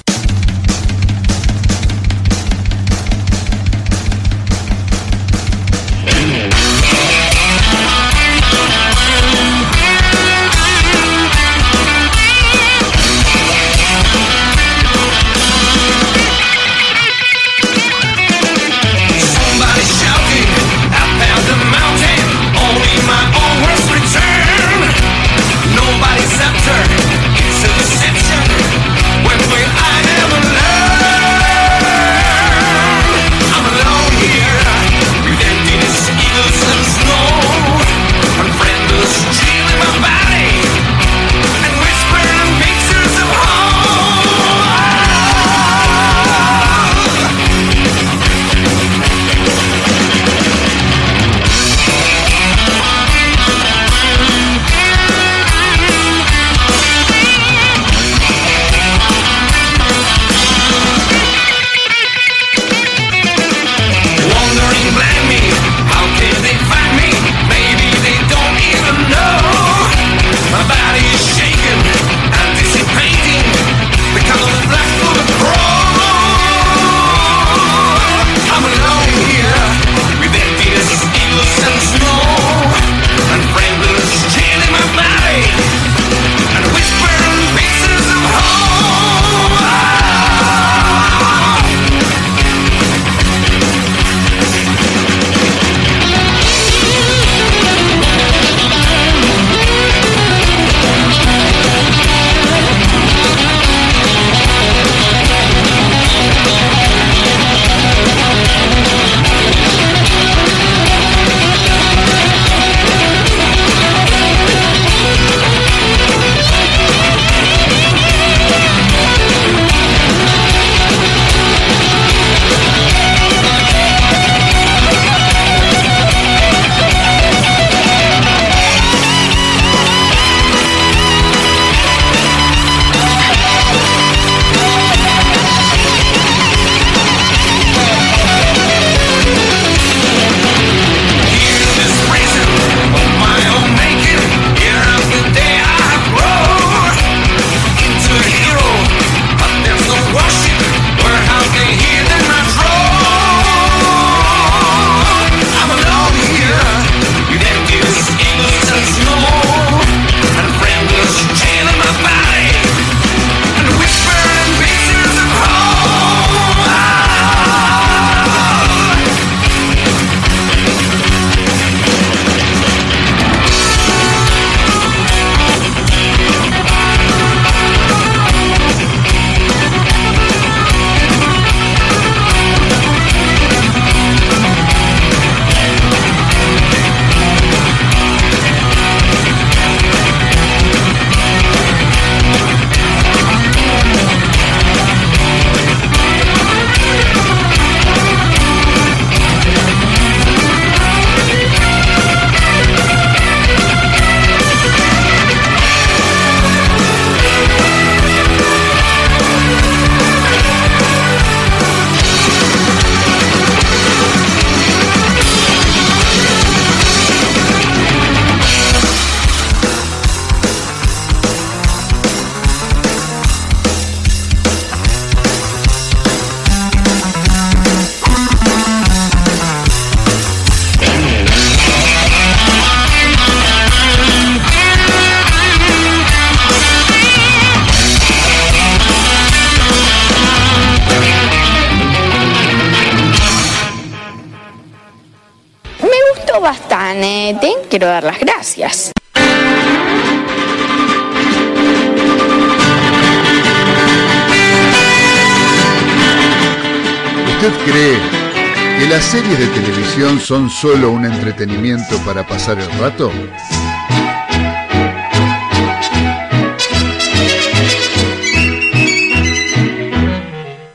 Que las series de televisión son solo un entretenimiento para pasar el rato?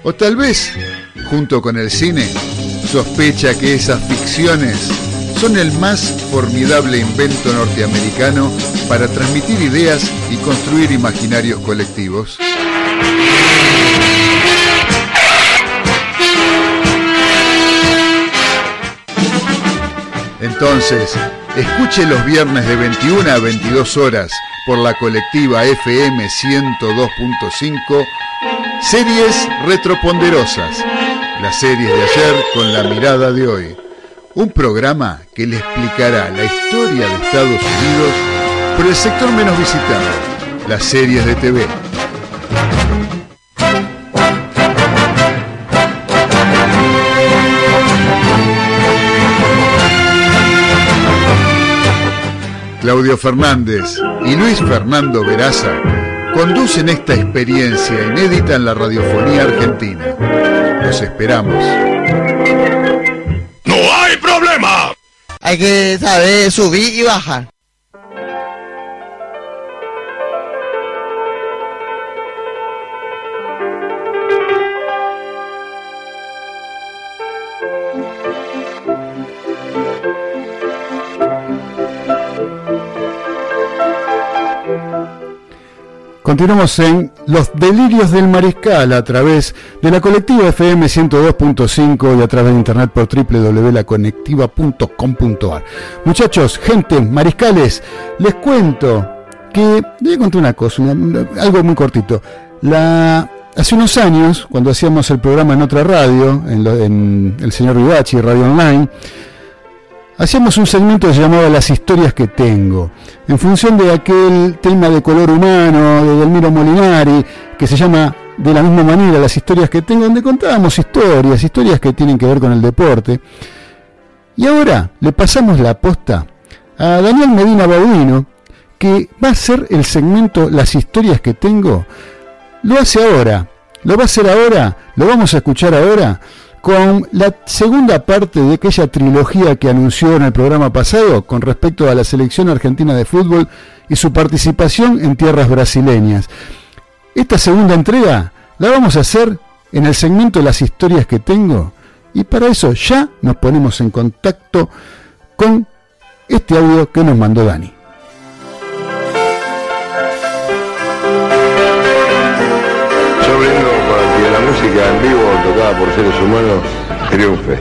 O tal vez, junto con el cine, sospecha que esas ficciones son el más formidable invento norteamericano para transmitir ideas y construir imaginarios colectivos. Entonces, escuche los viernes de 21 a 22 horas por la colectiva FM 102.5 Series Retroponderosas, las series de ayer con la mirada de hoy. Un programa que le explicará la historia de Estados Unidos por el sector menos visitado, las series de TV. Claudio Fernández y Luis Fernando Veraza conducen esta experiencia inédita en la radiofonía argentina. Los esperamos. ¡No hay problema! Hay que saber subir y bajar. Continuamos en Los Delirios del Mariscal a través de la colectiva FM 102.5 y a través de internet por www.laconectiva.com.ar. Muchachos, gente, mariscales, les cuento que, a contar una cosa, algo muy cortito. La, hace unos años, cuando hacíamos el programa en otra radio, en, en el señor Vivachi, Radio Online, hacíamos un segmento que se llamaba Las historias que tengo, en función de aquel tema de color humano de Delmiro Molinari, que se llama de la misma manera Las historias que tengo, donde contábamos historias, historias que tienen que ver con el deporte. Y ahora le pasamos la aposta a Daniel Medina Baudino, que va a ser el segmento Las historias que tengo. Lo hace ahora, lo va a hacer ahora, lo vamos a escuchar ahora con la segunda parte de aquella trilogía que anunció en el programa pasado con respecto a la selección argentina de fútbol y su participación en tierras brasileñas. Esta segunda entrega la vamos a hacer en el segmento las historias que tengo y para eso ya nos ponemos en contacto con este audio que nos mandó Dani. En vivo tocada por seres humanos triunfe.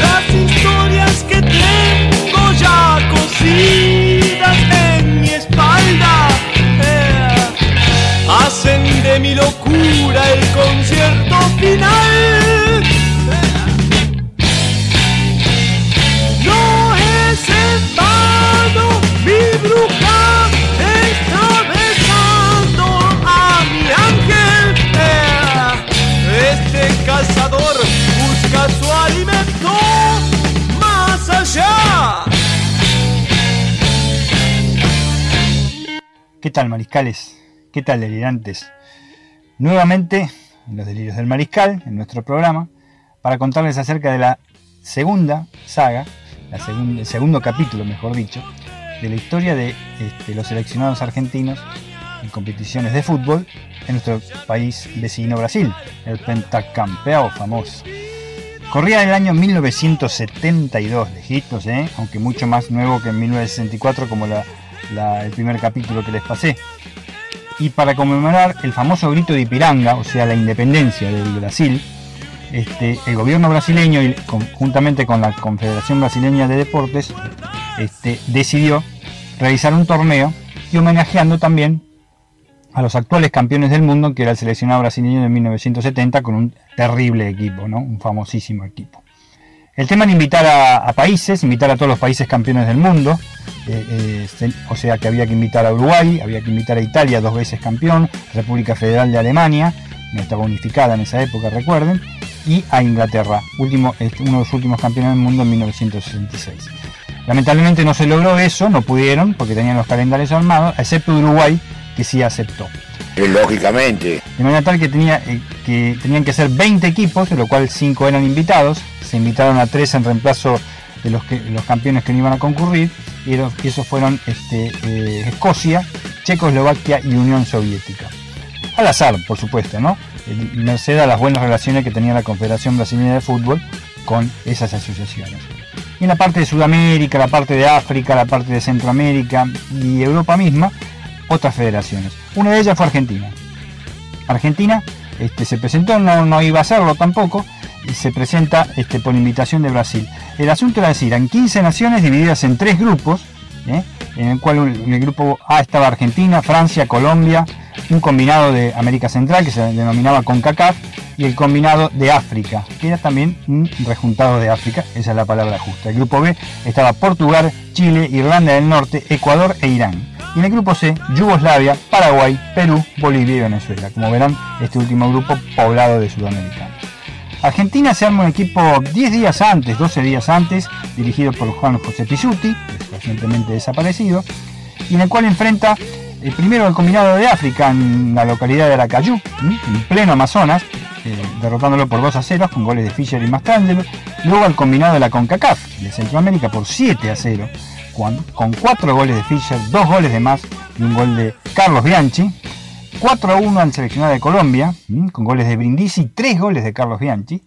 Las historias que tengo ya cosidas en mi espalda eh, hacen de mi locura el concierto final. Su alimento más allá. ¿Qué tal, mariscales? ¿Qué tal, delirantes? Nuevamente, en los delirios del mariscal, en nuestro programa, para contarles acerca de la segunda saga, el segundo capítulo, mejor dicho, de la historia de este, los seleccionados argentinos en competiciones de fútbol en nuestro país vecino Brasil, el pentacampeado famoso. Corría el año 1972, lejitos, ¿eh? aunque mucho más nuevo que en 1964 como el primer capítulo que les pasé. Y para conmemorar el famoso grito de Ipiranga, o sea, la independencia del Brasil, este, el gobierno brasileño, y juntamente con la Confederación Brasileña de Deportes, este, decidió realizar un torneo y homenajeando también a los actuales campeones del mundo, que era el seleccionado brasileño de 1970, con un terrible equipo, ¿no? un famosísimo equipo. El tema era invitar a, países, invitar a todos los países campeones del mundo, eh, eh, o sea que había que invitar a Uruguay, había que invitar a Italia, dos veces campeón, República Federal de Alemania, no estaba unificada en esa época, recuerden, y a Inglaterra, último, este, uno de los últimos campeones del mundo en 1966. Lamentablemente no se logró eso, no pudieron, porque tenían los calendarios armados, excepto Uruguay, que sí aceptó. Lógicamente. De manera tal que, eh, que tenían que ser 20 equipos, de lo cual 5 eran invitados. Se invitaron a 3 en reemplazo de los, campeones que no iban a concurrir. Y, y esos fueron este, eh, Escocia, Checoslovaquia y Unión Soviética. Al azar, por supuesto, ¿no? Eh, Merced a las buenas relaciones que tenía la Confederación Brasileña de Fútbol con esas asociaciones. Y en la parte de Sudamérica, la parte de África, la parte de Centroamérica y Europa misma, otras federaciones. Una de ellas fue Argentina. Argentina este, se presentó, no, no iba a hacerlo tampoco, y se presenta este, por invitación de Brasil. El asunto era decir, eran 15 naciones divididas en tres grupos, ¿eh? en el cual en el grupo A estaba Argentina, Francia, Colombia, un combinado de América Central que se denominaba CONCACAF y el combinado de África, que era también un rejuntado de África, esa es la palabra justa. El grupo B estaba Portugal, Chile, Irlanda del Norte, Ecuador e Irán. Y en el grupo C, Yugoslavia, Paraguay, Perú, Bolivia y Venezuela. Como verán, este último grupo poblado de sudamericanos. Argentina se arma un equipo 10 días antes, 12 días antes, dirigido por Juan José es recientemente desaparecido, y en el cual enfrenta el primero el combinado de África en la localidad de Aracayú, en pleno Amazonas, eh, derrotándolo por 2 a 0 con goles de Fischer y Mastrangelo. Luego al combinado de la CONCACAF de Centroamérica por 7 a 0, con, 4 goles de Fischer, 2 goles de más y un gol de Carlos Bianchi. 4 a 1 al seleccionado de Colombia, con goles de Brindisi y 3 goles de Carlos Bianchi,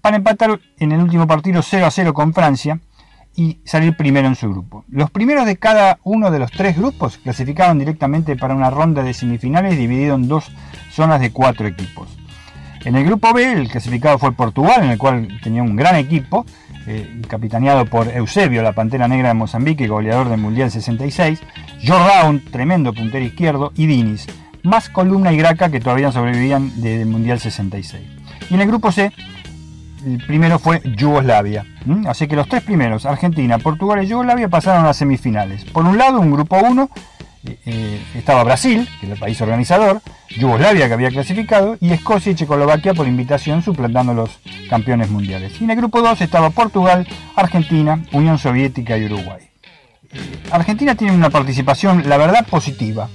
para empatar en el último partido 0 a 0 con Francia y salir primero en su grupo. Los primeros de cada uno de los tres grupos clasificaban directamente para una ronda de semifinales dividido en dos zonas de cuatro equipos. En el grupo B, el clasificado fue Portugal, en el cual tenía un gran equipo, eh, capitaneado por Eusebio, la Pantera Negra de Mozambique, goleador del Mundial 66, Joe un tremendo puntero izquierdo, y Dinis, más Columna y Graca que todavía sobrevivían del Mundial 66. Y en el grupo C, el primero fue Yugoslavia. Así que los tres primeros, Argentina, Portugal y Yugoslavia, pasaron a semifinales. Por un lado, un grupo 1 eh, estaba Brasil, que era el país organizador, Yugoslavia, que había clasificado, y Escocia y Checoslovaquia por invitación, suplantando los campeones mundiales. Y en el grupo 2 estaba Portugal, Argentina, Unión Soviética y Uruguay. Argentina tiene una participación, la verdad, positiva.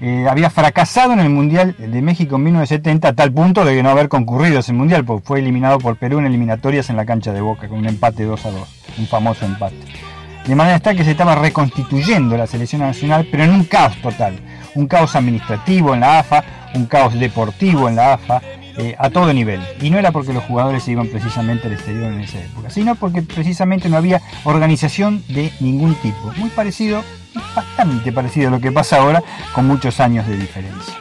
Eh, había fracasado en el Mundial de México en 1970 a tal punto de no haber concurrido a ese Mundial, porque fue eliminado por Perú en eliminatorias en la cancha de Boca con un empate 2 a 2, un famoso empate. De manera está que se estaba reconstituyendo la selección nacional, pero en un caos total. Un caos administrativo en la AFA, un caos deportivo en la AFA, eh, a todo nivel. Y no era porque los jugadores se iban precisamente al exterior en esa época, sino porque precisamente no había organización de ningún tipo. Muy parecido, bastante parecido a lo que pasa ahora, con muchos años de diferencia.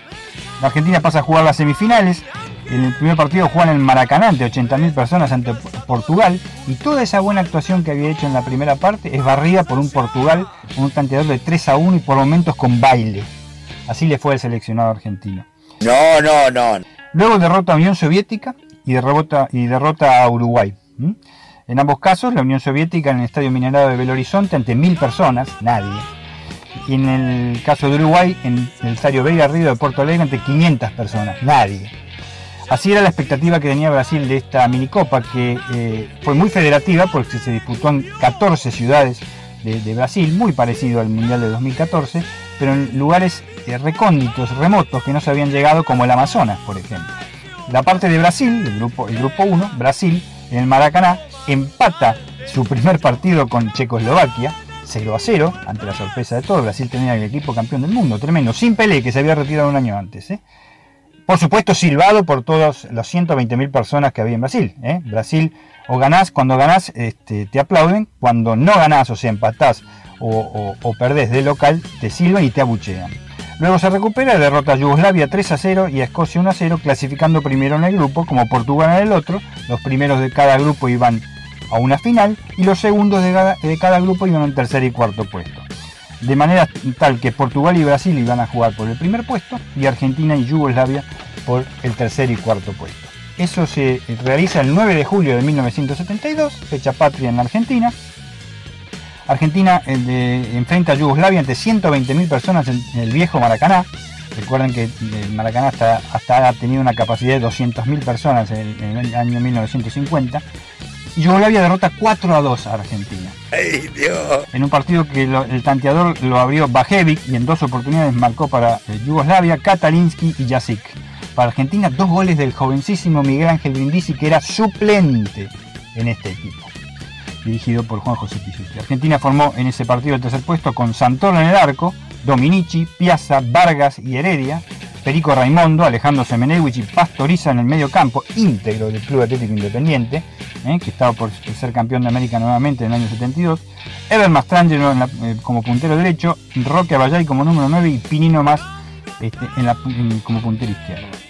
La Argentina pasa a jugar las semifinales. En el primer partido juegan en Maracaná ante 80.000 personas ante Portugal y toda esa buena actuación que había hecho en la primera parte es barrida por un Portugal con un tanteador de 3 a 1 y por momentos con baile. Así le fue al seleccionado argentino. No, no, no. Luego derrota a Unión Soviética y derrota, y derrota a Uruguay. En ambos casos, la Unión Soviética en el Estadio Minerado de Belo Horizonte ante mil personas, nadie. Y en el caso de Uruguay, en el Estadio Veiga Río de Porto Alegre ante 500 personas, nadie. Así era la expectativa que tenía Brasil de esta minicopa, que eh, fue muy federativa porque se disputó en 14 ciudades de, Brasil, muy parecido al Mundial de 2014, pero en lugares eh, recónditos, remotos, que no se habían llegado, como el Amazonas, por ejemplo. La parte de Brasil, el grupo, el grupo 1, Brasil, en el Maracaná, empata su primer partido con Checoslovaquia, 0 a 0, ante la sorpresa de todos. Brasil tenía el equipo campeón del mundo, tremendo, sin Pelé, que se había retirado un año antes. ¿eh? Por supuesto, silbado por todas las 120.000 personas que había en Brasil. ¿eh? Brasil, o ganás, cuando ganás este, te aplauden, cuando no ganás, o sea, empatás o, o, o perdés de local, te silban y te abuchean. Luego se recupera, derrota a Yugoslavia 3 a 0 y a Escocia 1 a 0, clasificando primero en el grupo, como Portugal en el otro. Los primeros de cada grupo iban a una final y los segundos de cada, de cada grupo iban al tercer y cuarto puesto. De manera tal que Portugal y Brasil iban a jugar por el primer puesto y Argentina y Yugoslavia por el tercer y cuarto puesto. Eso se realiza el 9 de julio de 1972, fecha patria en Argentina. Argentina eh, enfrenta a Yugoslavia ante 120.000 personas en, el viejo Maracaná. Recuerden que el Maracaná hasta, ha tenido una capacidad de 200.000 personas en, en el año 1950. Y Yugoslavia derrota 4 a 2 a Argentina. En un partido que el tanteador lo abrió Bajevic y en dos oportunidades marcó para eh, Yugoslavia, Katalinsky y Jasic. Para Argentina, dos goles del jovencísimo Miguel Ángel Brindisi, que era suplente en este equipo, dirigido por Juan José Pizuti. Argentina formó en ese partido el tercer puesto con Santoro en el arco, Dominici, Piazza, Vargas y Heredia, Perico Raimondo, Alejandro Semenewicz y Pastoriza en el medio campo, íntegro del Club Atlético Independiente, eh, que estaba por ser campeón de América nuevamente en el año 72, Ever Mastrangelo eh, como puntero derecho, Roque Abayay como número 9 y Pinino más este, como puntero izquierdo.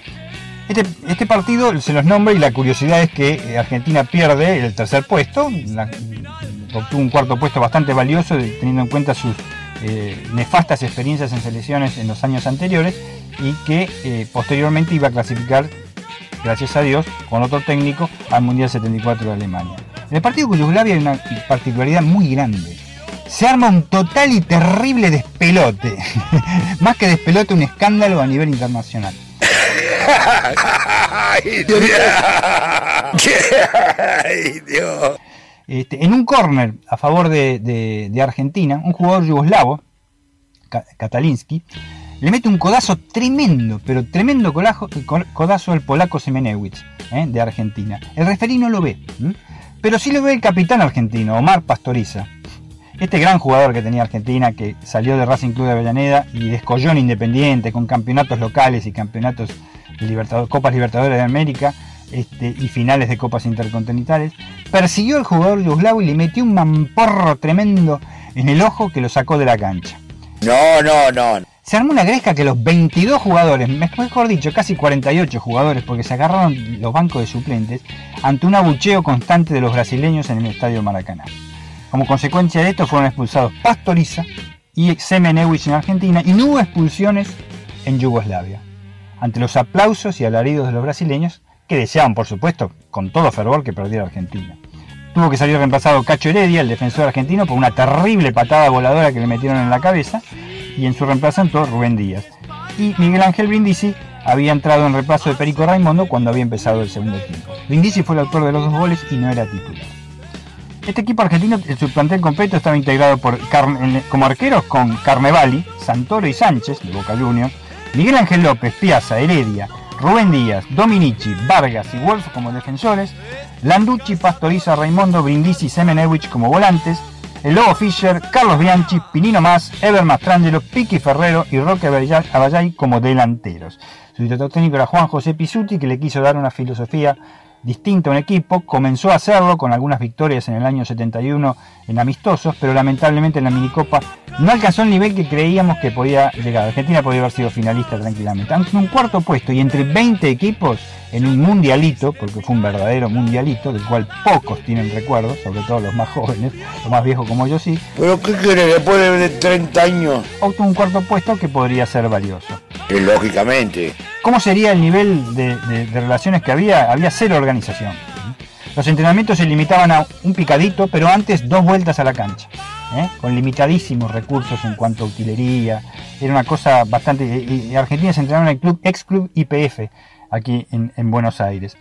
Este, este partido se los nombra y la curiosidad es que eh, Argentina pierde el tercer puesto, obtuvo un cuarto puesto bastante valioso teniendo en cuenta sus eh, nefastas experiencias en selecciones en los años anteriores y que eh, posteriormente iba a clasificar, gracias a Dios, con otro técnico al Mundial 74 de Alemania. En el partido con Yugoslavia hay una particularidad muy grande. Se arma un total y terrible despelote. Más que despelote, un escándalo a nivel internacional. ¡Ay, Dios! ¡Ay, Dios! Este, en un córner a favor de, de- de Argentina, un jugador yugoslavo, Ka- Katalinsky, le mete un codazo tremendo, pero tremendo colajo- co- codazo al polaco Semenewicz, ¿eh? de Argentina. El referí no lo ve, pero sí lo ve el capitán argentino, Omar Pastoriza. Este gran jugador que tenía Argentina, que salió de Racing Club de Avellaneda y descolló en Independiente con campeonatos locales y campeonatos Copas Libertadores de América este, y finales de Copas Intercontinentales, persiguió al jugador yugoslavo y le metió un mamporro tremendo en el ojo que lo sacó de la cancha. No, no, no. Se armó una gresca que los 22 jugadores, mejor dicho, casi 48 jugadores, porque se agarraron los bancos de suplentes, ante un abucheo constante de los brasileños en el Estadio Maracaná. Como consecuencia de esto fueron expulsados Pastoriza y Semenewicz en Argentina y no hubo expulsiones en Yugoslavia. Ante los aplausos y alaridos de los brasileños, que deseaban, por supuesto, con todo fervor que perdiera Argentina. Tuvo que salir reemplazado Cacho Heredia, el defensor argentino, por una terrible patada voladora que le metieron en la cabeza, y en su reemplazo entró Rubén Díaz. Y Miguel Ángel Brindisi había entrado en reemplazo de Perico Raimondo cuando había empezado el segundo tiempo. Brindisi fue el autor de los dos goles y no era titular. Este equipo argentino, en su plantel completo, estaba integrado por como arqueros con Carnevali, Santoro y Sánchez, de Boca Juniors, Miguel Ángel López, Piazza, Heredia, Rubén Díaz, Dominici, Vargas y Wolf como defensores, Landucci, Pastoriza, Raimondo, Brindisi y Semenewicz como volantes, el Lobo Fischer, Carlos Bianchi, Pinino Más, Ever Mastrangelo, Piqui Ferrero y Roque Abayay como delanteros. Su director técnico era Juan José Pisuti, que le quiso dar una filosofía distinta a un equipo, comenzó a hacerlo con algunas victorias en el año 71 en amistosos, pero lamentablemente en la minicopa no alcanzó el nivel que creíamos que podía llegar. Argentina podría haber sido finalista tranquilamente. Aunque un cuarto puesto y entre 20 equipos en un mundialito, porque fue un verdadero mundialito, del cual pocos tienen recuerdos, sobre todo los más jóvenes, los más viejos como yo sí, ¿Pero qué quiere? Después de 30 años. obtuvo un cuarto puesto que podría ser valioso. Eh, lógicamente. ¿Cómo sería el nivel de, de- de relaciones que había? Había cero Los entrenamientos se limitaban a un picadito, pero antes dos vueltas a la cancha, ¿eh? con limitadísimos recursos en cuanto a utilería. Era una cosa bastante... Argentina se entrenaba en el club, ex club IPF, aquí en, en Buenos Aires.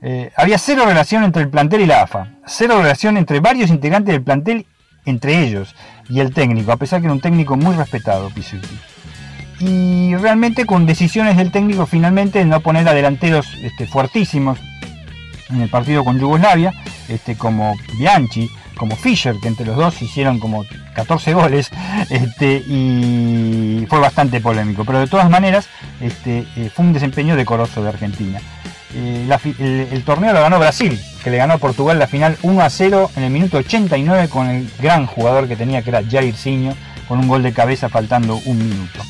Eh, había cero relación entre el plantel y la AFA, cero relación entre varios integrantes del plantel, entre ellos y el técnico, a pesar que era un técnico muy respetado, Pisuti y realmente con decisiones del técnico finalmente no poner a delanteros este, fuertísimos en el partido con Yugoslavia, este, como Bianchi, como Fischer, que entre los dos hicieron como 14 goles, este, y fue bastante polémico. Pero de todas maneras, este, eh, fue un desempeño decoroso de Argentina. Eh, el, torneo lo ganó Brasil, que le ganó a Portugal la final 1 a 0 en el minuto 89 con el gran jugador que tenía, que era Jairzinho, con un gol de cabeza faltando un minuto.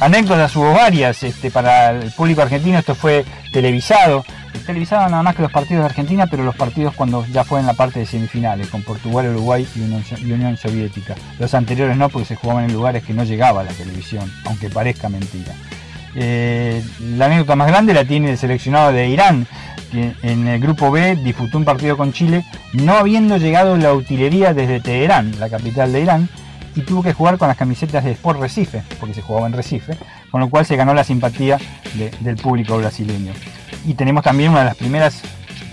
Anécdotas hubo varias, este, para el público argentino esto fue televisado, televisado nada más que los partidos de Argentina, pero los partidos cuando ya fue en la parte de semifinales, con Portugal, Uruguay y Unión, Unión Soviética. Los anteriores no, porque se jugaban en lugares que no llegaba a la televisión, aunque parezca mentira. Eh, la anécdota más grande la tiene el seleccionado de Irán, que en el grupo B disputó un partido con Chile, no habiendo llegado la utilería desde Teherán, la capital de Irán, y tuvo que jugar con las camisetas de Sport Recife, porque se jugaba en Recife, con lo cual se ganó la simpatía del público brasileño. Y tenemos también una de las primeras,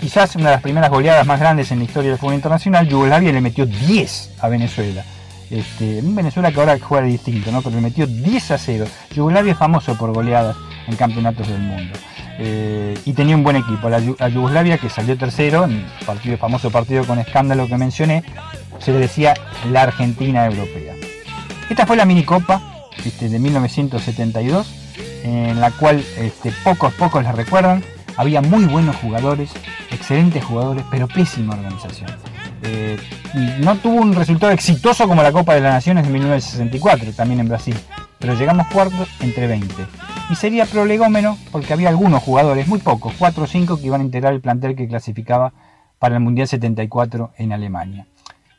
quizás una de las primeras goleadas más grandes en la historia del fútbol internacional. Yugoslavia le metió 10 a Venezuela. Este, Venezuela que ahora juega distinto, ¿no? pero le metió 10 a 0. Yugoslavia es famoso por goleadas en campeonatos del mundo. Eh, y tenía un buen equipo. La, Yugoslavia que salió tercero, en el partido, famoso partido con escándalo que mencioné, se le decía la Argentina europea. Esta fue la minicopa este, de 1972, en la cual este, pocos, pocos la recuerdan. Había muy buenos jugadores, excelentes jugadores, pero pésima organización. Eh, no tuvo un resultado exitoso como la Copa de las Naciones de 1964, también en Brasil, pero llegamos cuartos entre 20. Y sería prolegómeno porque había algunos jugadores, muy pocos, 4 o 5, que iban a integrar el plantel que clasificaba para el Mundial 74 en Alemania.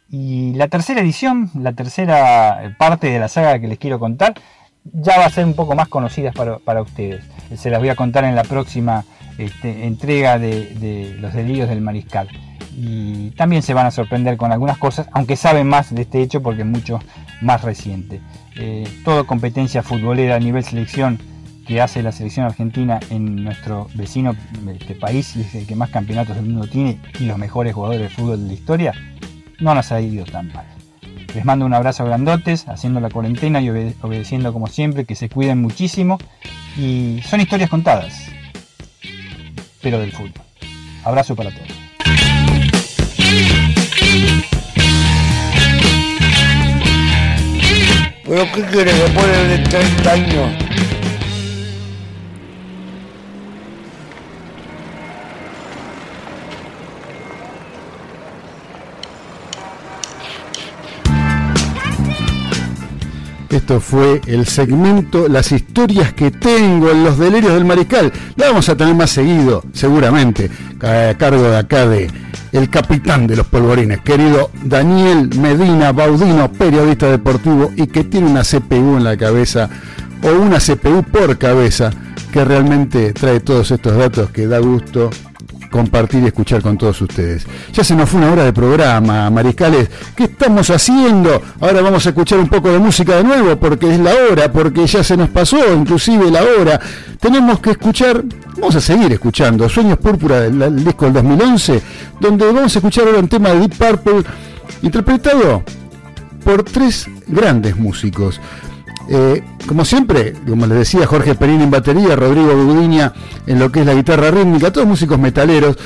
Y la tercera edición, la tercera parte de la saga que les quiero contar, ya va a ser un poco más conocida para, ustedes. Se las voy a contar en la próxima este, entrega de, Los Delirios del Mariscal. Y también se van a sorprender con algunas cosas, aunque saben más de este hecho porque es mucho más reciente. Eh, toda competencia futbolera a nivel selección que hace la selección argentina en nuestro vecino este país y es el que más campeonatos del mundo tiene y los mejores jugadores de fútbol de la historia, no nos ha ido tan mal. Les mando un abrazo grandotes, haciendo la cuarentena y obedeciendo como siempre, que se cuiden muchísimo. Y son historias contadas, pero del fútbol. Abrazo para todos. ¿Pero qué quiere que de 30 años? Esto fue el segmento Las historias que tengo en los delirios del mariscal. La vamos a tener más seguido, seguramente, a cargo de acá de el capitán de los polvorines, querido Daniel Medina Baudino, periodista deportivo y que tiene una CPU en la cabeza o una CPU por cabeza que realmente trae todos estos datos que da gusto compartir y escuchar con todos ustedes. Ya se nos fue una hora de programa, Mariscales. ¿Qué estamos haciendo? Ahora vamos a escuchar un poco de música de nuevo porque es la hora, porque ya se nos pasó inclusive la hora. Tenemos que escuchar, vamos a seguir escuchando Sueños Púrpura del, disco del 2011, donde vamos a escuchar ahora un tema de Deep Purple interpretado por tres grandes músicos. Eh, como siempre, como les decía, Jorge Perini en batería, Rodrigo Budiña en lo que es la guitarra rítmica, todos músicos metaleros.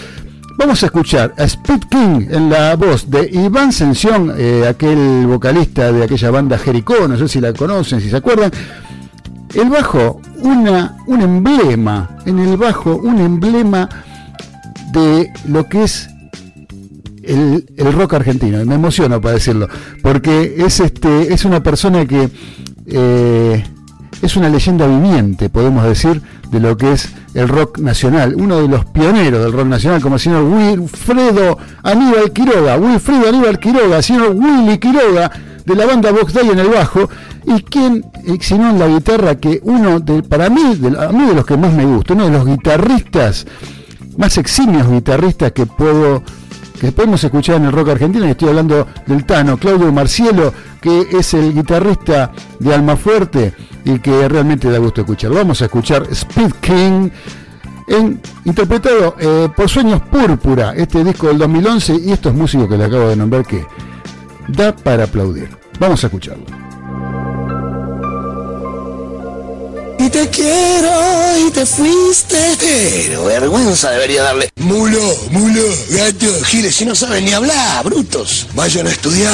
Vamos a escuchar a Speed King en la voz de Iván Sensión, eh, aquel vocalista de aquella banda Jericó, no sé si la conocen, si se acuerdan. El bajo, una, un emblema, en el bajo, un emblema de lo que es el, rock argentino. Me emociono para decirlo, porque es, este, es una persona que eh, es una leyenda viviente, podemos decir, de lo que es el rock nacional. Uno de los pioneros del rock nacional, como el señor Wilfredo Aníbal Quiroga, Wilfredo Aníbal Quiroga, señor Willy Quiroga, de la banda Vox Day en el bajo, y quien, si no en la guitarra, que uno de, para mí, de, a mí de los que más me gusta, uno de los guitarristas, más eximios guitarristas que puedo que podemos escuchar en el rock argentino, y estoy hablando del Tano, Claudio Marcielo, que es el guitarrista de Almafuerte y que realmente da gusto escuchar. Vamos a escuchar Speed King, interpretado eh, por Sueños Púrpura, este disco del 2011 y estos músicos que le acabo de nombrar que da para aplaudir. Vamos a escucharlo. Y te quiero y te fuiste. Pero vergüenza debería darle. Mulo, mulo, gato, giles, si no saben ni hablar, brutos. Vayan a estudiar.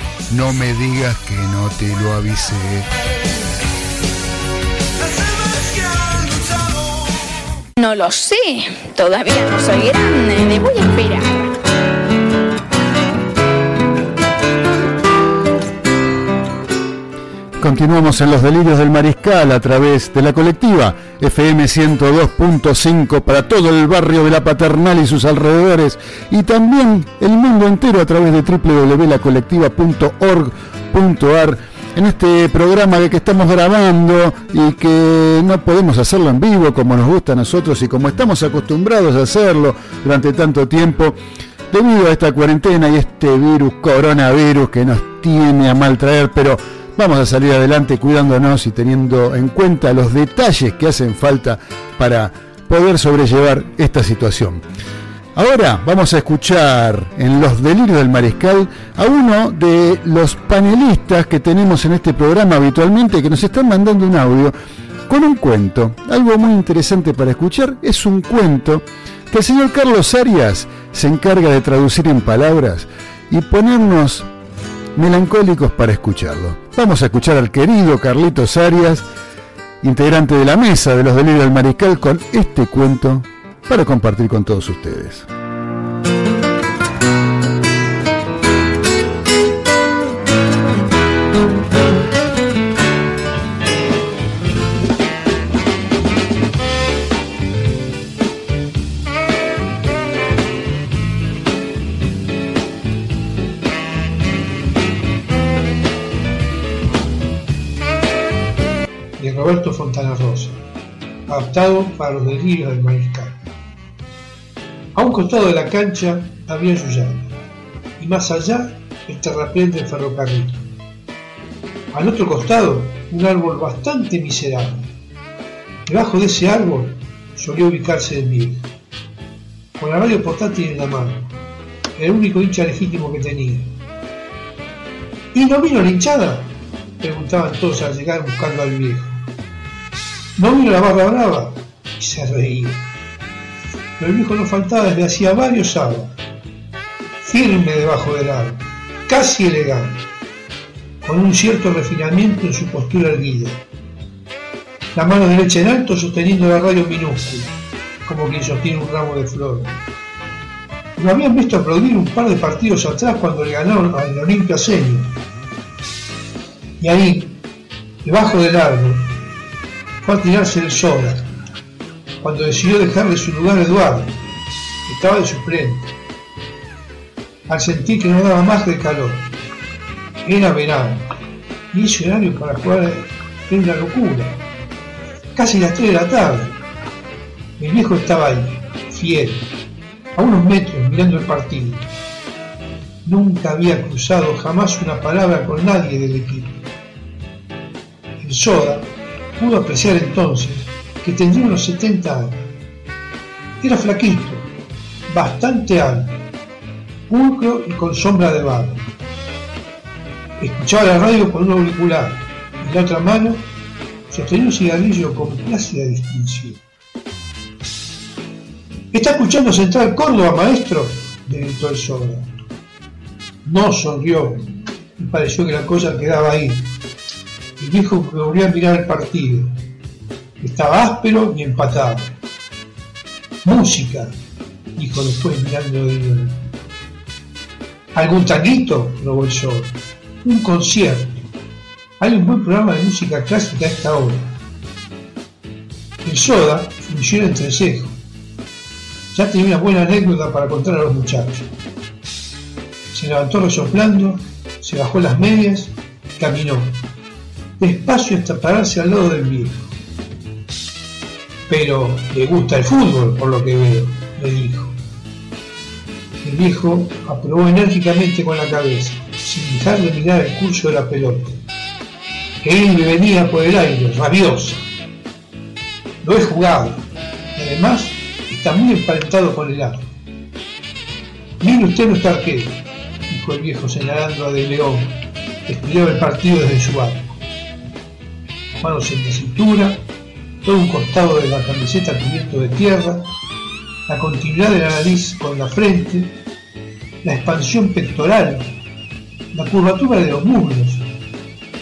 No me digas que no te lo avisé. No lo sé. Todavía no soy grande. Le voy a esperar. Continuamos en los delirios del mariscal a través de la colectiva FM 102.5 para todo el barrio de la Paternal y sus alrededores y también el mundo entero a través de www.lacolectiva.org.ar en este programa de que estamos grabando y que no podemos hacerlo en vivo como nos gusta a nosotros y como estamos acostumbrados a hacerlo durante tanto tiempo debido a esta cuarentena y este virus, coronavirus que nos tiene a mal traer, pero vamos a salir adelante cuidándonos y teniendo en cuenta los detalles que hacen falta para poder sobrellevar esta situación. Ahora vamos a escuchar en Los Delirios del Mariscal a uno de los panelistas que tenemos en este programa habitualmente que nos están mandando un audio con un cuento. Algo muy interesante para escuchar es un cuento que el señor Carlos Arias se encarga de traducir en palabras y ponernos melancólicos para escucharlo. Vamos a escuchar al querido Carlitos Arias, integrante de la mesa de los delirios del mariscal, con este cuento para compartir con todos ustedes. Roberto Fontana Rosa, adaptado para los delirios del mariscal. A un costado de la cancha había Yuyana, y más allá el terraplén del ferrocarril. Al otro costado, un árbol bastante miserable. Debajo de ese árbol solía ubicarse el viejo, con la radio portátil en la mano, el único hincha legítimo que tenía. ¿Y no vino la hinchada? Preguntaban todos al llegar buscando al viejo. ¿No vino la barra brava? Y se reía. Pero el viejo no faltaba desde hacía varios sábados, firme debajo del árbol, casi elegante, con un cierto refinamiento en su postura erguida. La mano derecha en alto sosteniendo la radio minúscula, como quien sostiene un ramo de flores. Lo habían visto aplaudir un par de partidos atrás cuando le ganaron al Olimpia Senior. Y ahí, debajo del árbol, fue a tirarse el soda, cuando decidió dejarle su lugar a Eduardo, que estaba de suplente, al sentir que no daba más de calor. Era verano, y ese horario para jugar era una locura. Casi las 3 de la tarde. El viejo estaba ahí, fiel, a unos metros mirando el partido. Nunca había cruzado jamás una palabra con nadie del equipo. El Soda pudo apreciar entonces que tendría unos 70 años. Era flaquito, bastante alto, pulcro y con sombra de barba. Escuchaba la radio con un auricular y la otra mano sostenía un cigarrillo con plácida distinción. ¿Está escuchando Central Córdoba, maestro? le gritó el Soda. No sonrió y pareció que la cosa quedaba ahí. El viejo volvió a mirar el partido. Estaba áspero y empatado. Música, dijo después mirando de nuevo. ¿Algún tanguito? robó el sol. Un concierto. Hay un buen programa de música clásica a esta hora. El soda funciona entre cejo. Ya tenía una buena anécdota para contar a los muchachos. Se levantó resoplando, se bajó las medias y caminó, despacio hasta pararse al lado del viejo. Pero le gusta el fútbol, por lo que veo, le dijo. El viejo aprobó enérgicamente con la cabeza, sin dejar de mirar el curso de la pelota, que él le venía por el aire, rabiosa. Lo he jugado, y además está muy emparentado con el arco. Mire usted nuestro arquero, dijo el viejo señalando a De León, que estudiaba el partido desde su arco. Manos en la cintura, todo un costado de la camiseta cubierto de tierra, la continuidad de la nariz con la frente, la expansión pectoral, la curvatura de los muslos,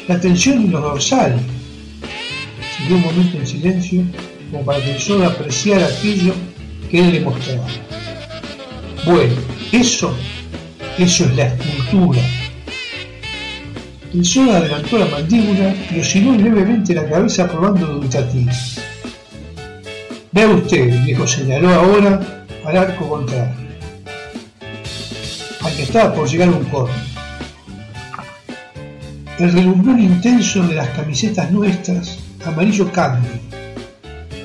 la tensión de los dorsales. Siguió un momento en silencio como para que sol apreciara aquello que él le mostraba. Bueno, eso, eso es la escultura. El sol adelantó la mandíbula y osciló levemente la cabeza probando dubitativo. Vea usted, viejo señaló ahora al arco contrario, al que estaba por llegar un corno. El relumbrón intenso de las camisetas nuestras, amarillo cambio,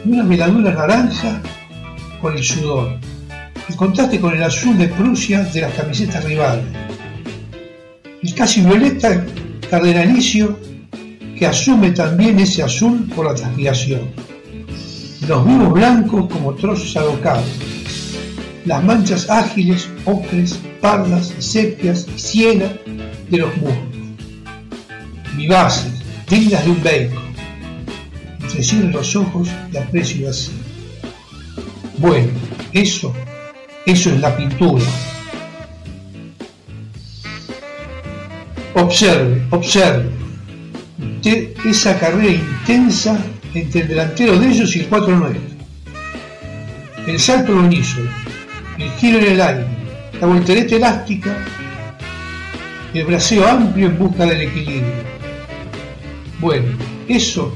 y una veladura naranja con el sudor, el contraste con el azul de Prusia de las camisetas rivales, el casi violeta cardenalicio que asume también ese azul por la transpiración, los vivos blancos como trozos alocados, las manchas ágiles, ocres, pardas, sepias y siena de los muslos, vivaces, dignas de un bacon, entre los ojos de aprecio así. Bueno, eso, eso es la pintura. Observe, observe. Usted esa carrera intensa entre el delantero de ellos y el 4-9. El salto lo hizo, el giro en el aire, la voltereta elástica, el braseo amplio en busca del equilibrio. Bueno, eso,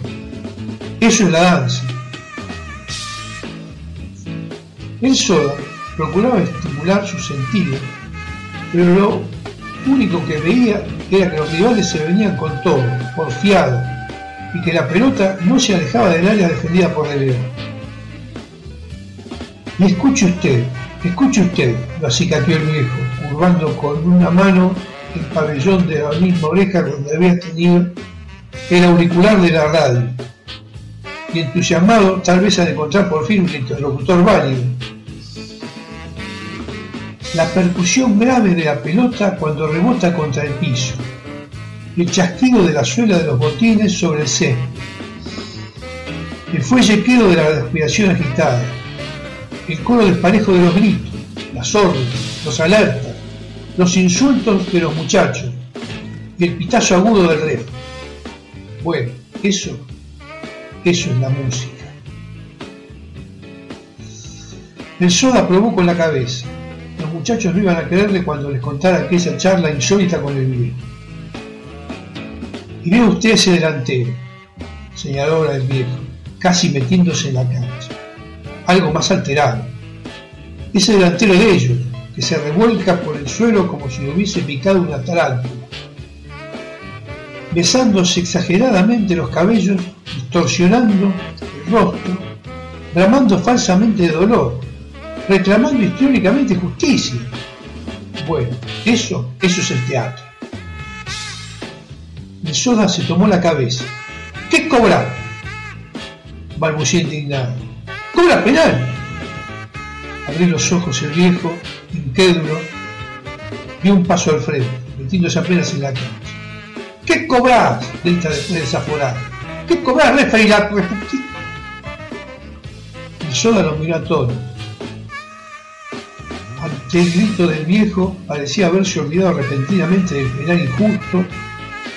eso es la danza. El Soda procuraba estimular sus sentidos, pero lo único que veía que los rivales se venían con todo, porfiados, y que la pelota no se alejaba del área defendida por De León. Escuche usted, escuche usted, lo acicateó el viejo, curvando con una mano el pabellón de la misma oreja donde había tenido el auricular de la radio, y entusiasmado tal vez al encontrar por fin un interlocutor válido, la percusión grave de la pelota cuando rebota contra el piso, el chasquido de la suela de los botines sobre el césped, el fuelle quedo de la respiración agitada, el coro desparejo de los gritos, las órdenes, los alertas, los insultos de los muchachos y el pitazo agudo del ref. Bueno, eso, eso es la música. El soda probó con la cabeza los muchachos no iban a creerle cuando les contara aquella charla insólita con el viejo. Y ve usted ese delantero, señaló ahora el viejo, casi metiéndose en la cancha. Algo más alterado. Ese delantero de ellos, que se revuelca por el suelo como si le hubiese picado una tarántula, besándose exageradamente los cabellos, distorsionando el rostro, bramando falsamente de dolor, reclamando históricamente justicia. Bueno, eso, eso es el teatro. El Soda se tomó la cabeza. ¿Qué cobrar? Balbuceó indignado. ¡Cobra penal! Abrió los ojos el viejo, incrédulo, dio un paso al frente, metiéndose apenas en la cancha. ¿Qué cobrás? grita después desaforado. ¿Qué cobrás, la El Soda lo miró a todos el grito del viejo parecía haberse olvidado repentinamente del final injusto,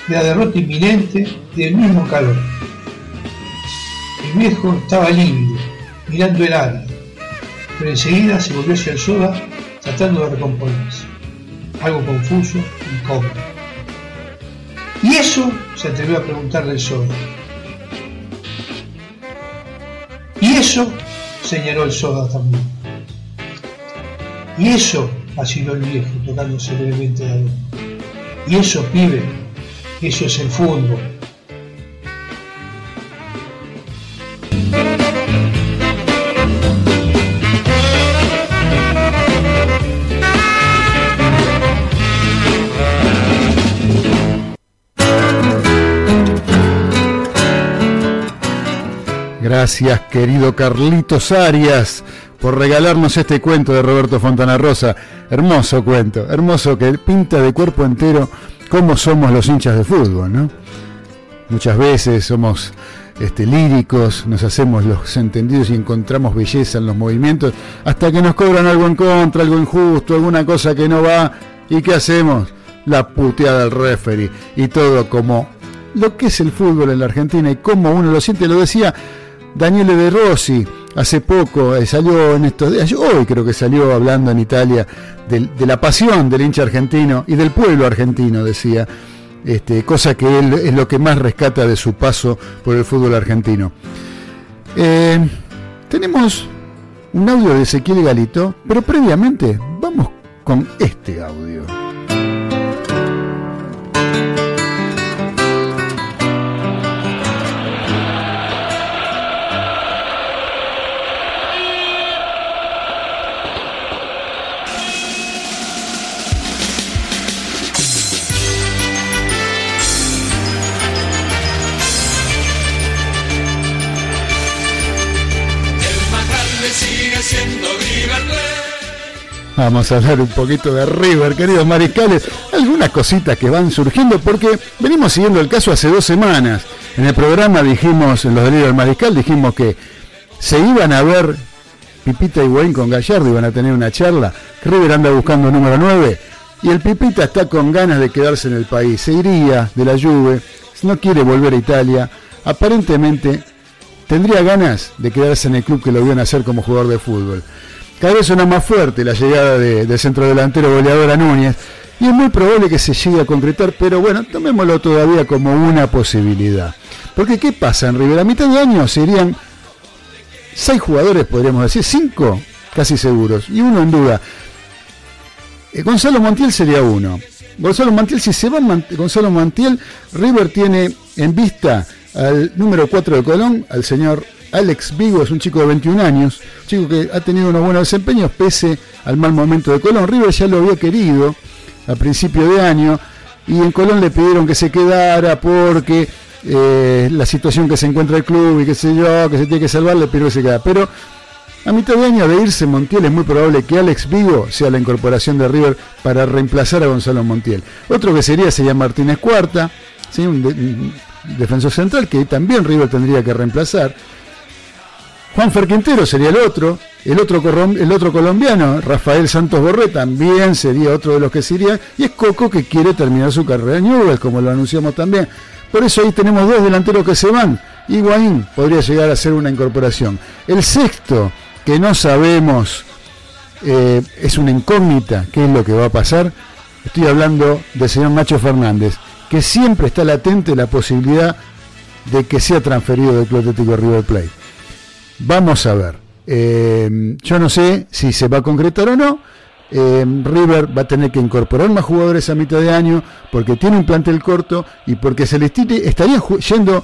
de la derrota inminente y del mismo calor. El viejo estaba lívido, mirando el área, pero enseguida se volvió hacia el soda tratando de recomponerse, algo confuso, y incómodo. ¿Y eso? se atrevió a preguntarle el soda. ¿Y eso? señaló el soda también. Y eso, vaciló el viejo, tocándose brevemente la boca. Y eso, pibe, eso es el fútbol. Gracias, querido Carlitos Arias por regalarnos este cuento de Roberto Fontana Rosa. Hermoso cuento, hermoso que pinta de cuerpo entero cómo somos los hinchas de fútbol, ¿no? Muchas veces somos este, líricos, nos hacemos los entendidos y encontramos belleza en los movimientos, hasta que nos cobran algo en contra, algo injusto, alguna cosa que no va. ¿Y qué hacemos? La puteada del referee y todo como lo que es el fútbol en la Argentina y cómo uno lo siente. Lo decía Daniele De Rossi hace poco, eh, salió en estos días, hoy creo que salió hablando en Italia de, la pasión del hincha argentino y del pueblo argentino, decía este, cosa que él es lo que más rescata de su paso por el fútbol argentino. Eh, tenemos un audio de Ezequiel Galito, pero previamente vamos con este audio. Vamos a hablar un poquito de River, queridos mariscales. Algunas cositas que van surgiendo porque venimos siguiendo el caso hace dos semanas. En el programa dijimos, en los delirios del mariscal, dijimos que se iban a ver Pipita y Wayne con Gallardo, iban a tener una charla. River anda buscando número 9 y el Pipita está con ganas de quedarse en el país. Se iría de la Juve, no quiere volver a Italia. Aparentemente tendría ganas de quedarse en el club que lo vio nacer como jugador de fútbol. Cada vez suena más fuerte la llegada de, del centro delantero goleador a Núñez y es muy probable que se llegue a concretar, pero bueno, tomémoslo todavía como una posibilidad. Porque ¿qué pasa en River? A mitad de año serían seis jugadores, podríamos decir, cinco casi seguros, y uno en duda. Eh, Gonzalo Montiel sería uno. Gonzalo Montiel, si se va Gonzalo Montiel, River tiene en vista al número 4 de Colón, al señor Alex Vigo es un chico de 21 años, chico que ha tenido unos buenos desempeños pese al mal momento de Colón. River ya lo había querido a principio de año y en Colón le pidieron que se quedara porque eh, la situación que se encuentra el club y qué sé yo, que se tiene que salvar, le pidió que se quedara. Pero a mitad de año de irse Montiel es muy probable que Alex Vigo sea la incorporación de River para reemplazar a Gonzalo Montiel. Otro que sería sería Martínez Cuarta, ¿sí? un defensor central que también River tendría que reemplazar. Juan Ferquintero sería el otro, el otro, el otro colombiano, Rafael Santos Borré, también sería otro de los que se irían, y es Coco que quiere terminar su carrera en como lo anunciamos también. Por eso ahí tenemos dos delanteros que se van. Higuaín podría llegar a ser una incorporación. El sexto, que no sabemos, eh, es una incógnita, qué es lo que va a pasar. Estoy hablando del señor Nacho Fernández, que siempre está latente la posibilidad de que sea transferido del Club Atlético River Plate. Vamos a ver. Eh, yo no sé si se va a concretar o no. Eh, River va a tener que incorporar más jugadores a mitad de año porque tiene un plantel corto y porque Celestini estaría yendo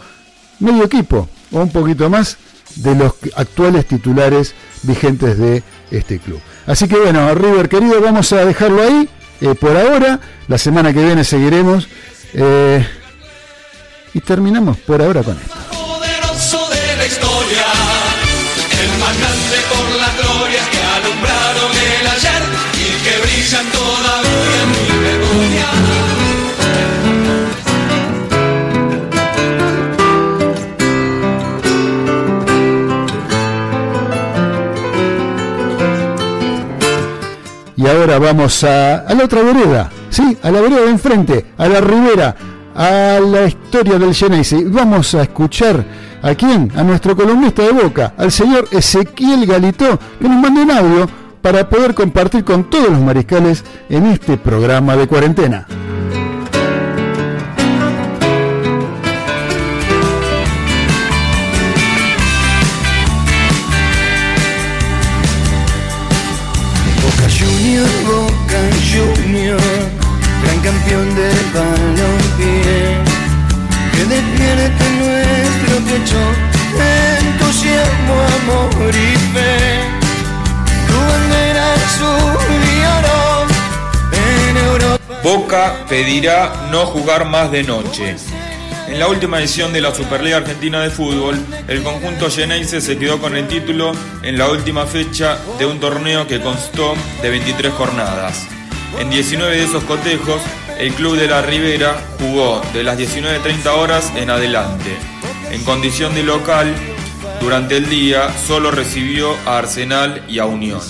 medio equipo o un poquito más de los actuales titulares vigentes de este club. Así que bueno, River querido, vamos a dejarlo ahí eh, por ahora. La semana que viene seguiremos. y terminamos por ahora con esto. Ahora vamos a, la otra vereda, ¿sí? A la vereda de enfrente, a la ribera, a la historia del Genesis. Vamos a escuchar a quién, a nuestro columnista de Boca, al señor Ezequiel Galito, que nos manda un audio para poder compartir con todos los mariscales en este programa de cuarentena. Balompié que despierte nuestro amor y fe. Tu bandera en Europa. Boca pedirá no jugar más de noche. En la última edición de la Superliga Argentina de Fútbol, el conjunto Geneise se quedó con el título en la última fecha de un torneo que constó de 23 jornadas. En 19 de esos cotejos, el club de la Ribera jugó de las 19.30 horas en adelante. En condición de local, durante el día solo recibió a Arsenal y a Unión.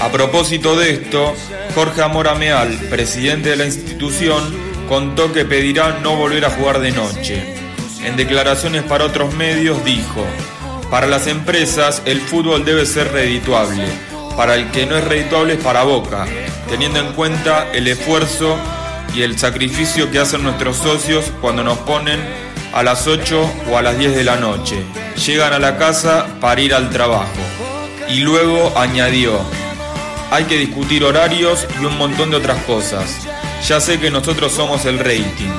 A propósito de esto, Jorge Amora Meal, presidente de la institución, contó que pedirá no volver a jugar de noche. En declaraciones para otros medios dijo, para las empresas el fútbol debe ser redituable, para el que no es redituable es para Boca, teniendo en cuenta el esfuerzo y el sacrificio que hacen nuestros socios cuando nos ponen a las 8 o a las 10 de la noche. Llegan a la casa para ir al trabajo. Y luego añadió, hay que discutir horarios y un montón de otras cosas. Ya sé que nosotros somos el rating,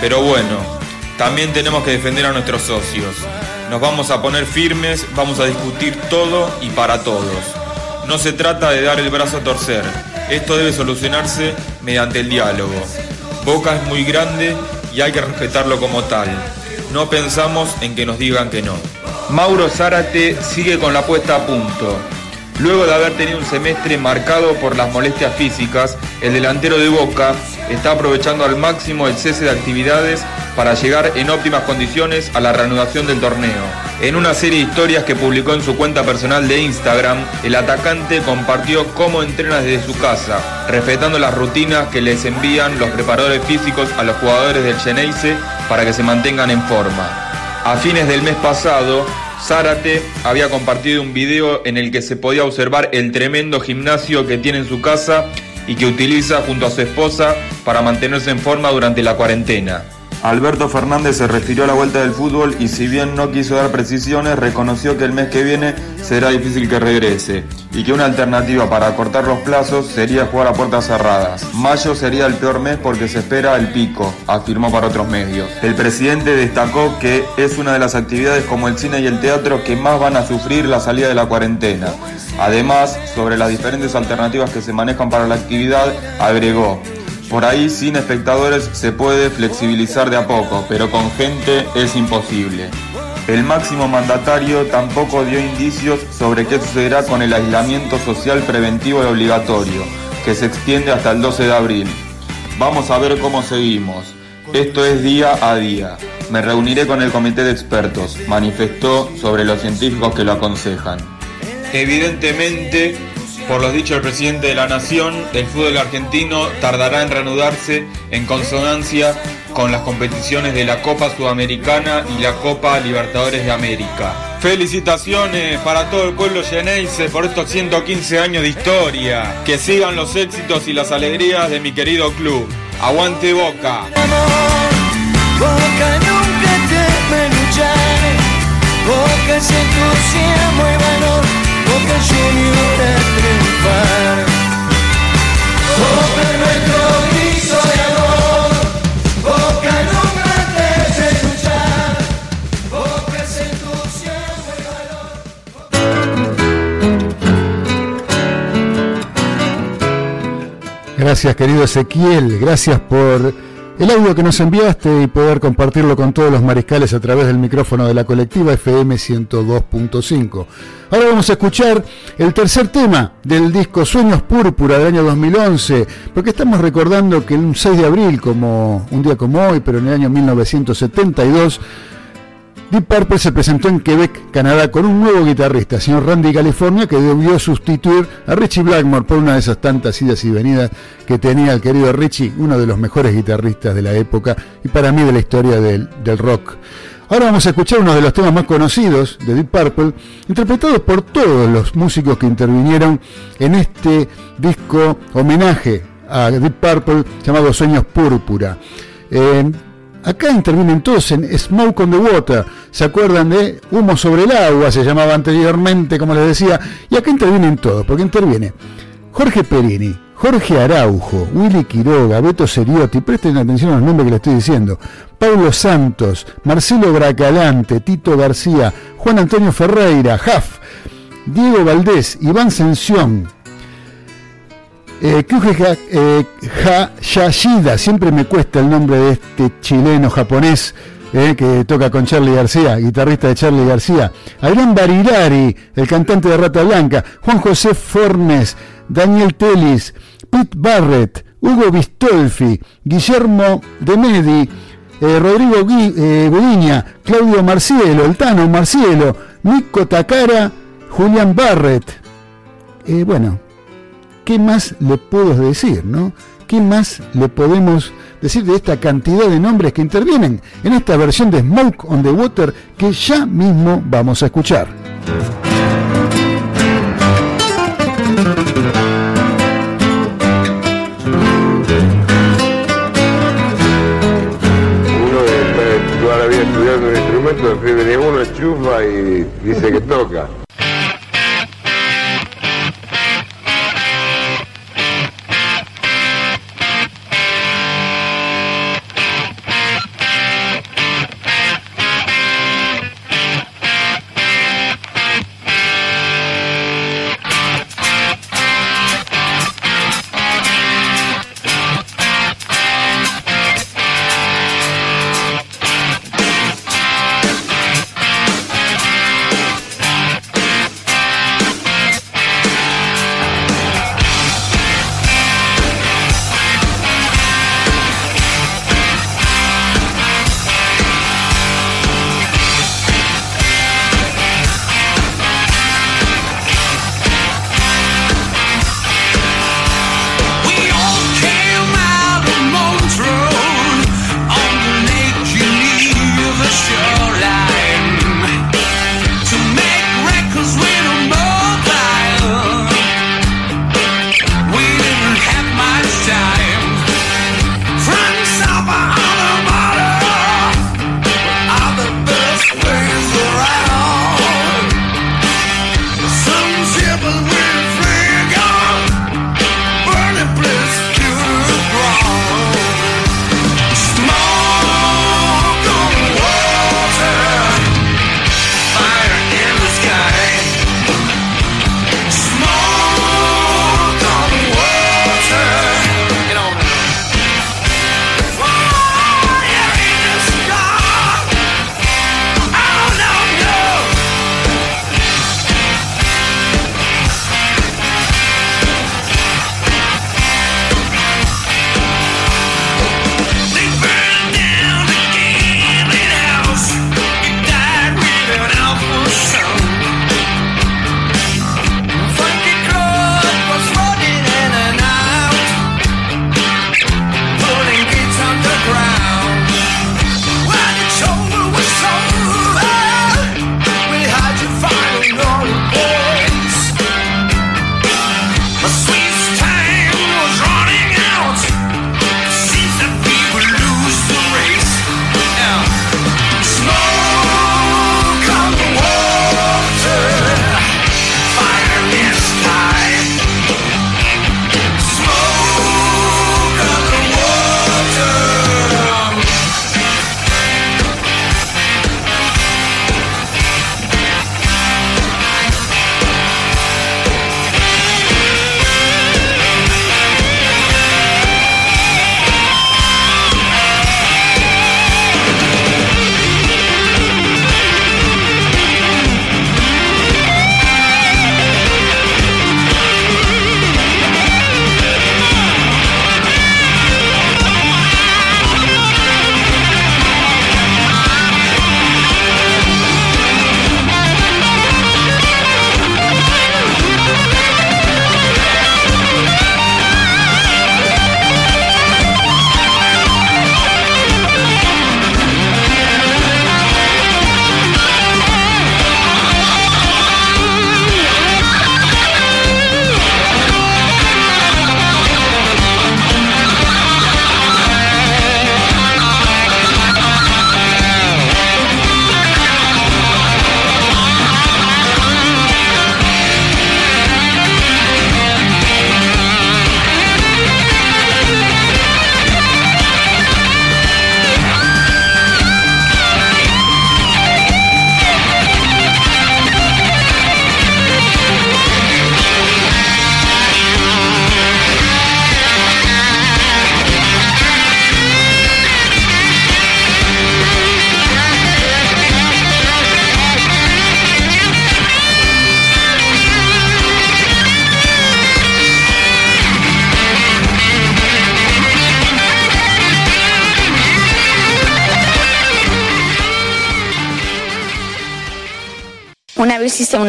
pero bueno, también tenemos que defender a nuestros socios. Nos vamos a poner firmes, vamos a discutir todo y para todos. No se trata de dar el brazo a torcer, esto debe solucionarse mediante el diálogo. Boca es muy grande y hay que respetarlo como tal. No pensamos en que nos digan que no. Mauro Zárate sigue con la puesta a punto. Luego de haber tenido un semestre marcado por las molestias físicas, el delantero de Boca está aprovechando al máximo el cese de actividades para llegar en óptimas condiciones a la reanudación del torneo. En una serie de historias que publicó en su cuenta personal de Instagram, el atacante compartió cómo entrena desde su casa, respetando las rutinas que les envían los preparadores físicos a los jugadores del Geneise para que se mantengan en forma. A fines del mes pasado, Zárate había compartido un video en el que se podía observar el tremendo gimnasio que tiene en su casa y que utiliza junto a su esposa para mantenerse en forma durante la cuarentena. Alberto Fernández se refirió a la vuelta del fútbol y si bien no quiso dar precisiones, reconoció que el mes que viene será difícil que regrese y que una alternativa para acortar los plazos sería jugar a puertas cerradas. Mayo sería el peor mes porque se espera el pico, afirmó para otros medios. El presidente destacó que es una de las actividades como el cine y el teatro que más van a sufrir la salida de la cuarentena. Además, sobre las diferentes alternativas que se manejan para la actividad, agregó, por ahí sin espectadores se puede flexibilizar de a poco, pero con gente es imposible. El máximo mandatario tampoco dio indicios sobre qué sucederá con el aislamiento social preventivo y obligatorio, que se extiende hasta el 12 de abril. Vamos a ver cómo seguimos. Esto es día a día. Me reuniré con el comité de expertos, manifestó sobre los científicos que lo aconsejan. Evidentemente, por los dichos del presidente de la Nación, el fútbol argentino tardará en reanudarse en consonancia con las competiciones de la Copa Sudamericana y la Copa Libertadores de América. Felicitaciones para todo el pueblo lleneise por estos 115 años de historia. Que sigan los éxitos y las alegrías de mi querido club. Aguante Boca. Gracias querido Ezequiel, gracias por el audio que nos enviaste y poder compartirlo con todos los mariscales a través del micrófono de la colectiva FM 102.5. Ahora vamos a escuchar el tercer tema del disco Sueños Púrpura del año 2011, porque estamos recordando que un 6 de abril, como un día como hoy, pero en el año 1972, Deep Purple se presentó en Quebec, Canadá, con un nuevo guitarrista, señor Randy California, que debió sustituir a Richie Blackmore por una de esas tantas idas y venidas que tenía el querido Richie, uno de los mejores guitarristas de la época y para mí de la historia del, rock. Ahora vamos a escuchar uno de los temas más conocidos de Deep Purple, interpretados por todos los músicos que intervinieron en este disco homenaje a Deep Purple llamado Sueños Púrpura. Acá intervienen todos en Smoke on the Water. ¿Se acuerdan de Humo sobre el agua? Se llamaba anteriormente, como les decía. Y acá intervienen todos, porque interviene Jorge Perini, Jorge Araujo, Willy Quiroga, Beto Seriotti, presten atención a los nombres que les estoy diciendo. Paulo Santos, Marcelo Bracalante, Tito García, Juan Antonio Ferreira, Jaf, Diego Valdés, Iván Sención, eh, eh, Hayashida, siempre me cuesta el nombre de este chileno japonés, eh, que toca con Charlie García, guitarrista de Charlie García, Adrián Barilari, el cantante de Rata Blanca, Juan José Fornes, Daniel Telis, Pete Barrett, Hugo Bistolfi, Guillermo de Medi, eh, Rodrigo Gui, Claudio Marcielo, el Tano Marcielo, Nico Takara, Julián Barrett. Bueno, ¿qué más le puedo decir, no? ¿Qué más le podemos decir de esta cantidad de nombres que intervienen en esta versión de Smoke on the Water que ya mismo vamos a escuchar? Uno de toda la vida estudiando un instrumento, de escribe uno, chufa y dice que toca.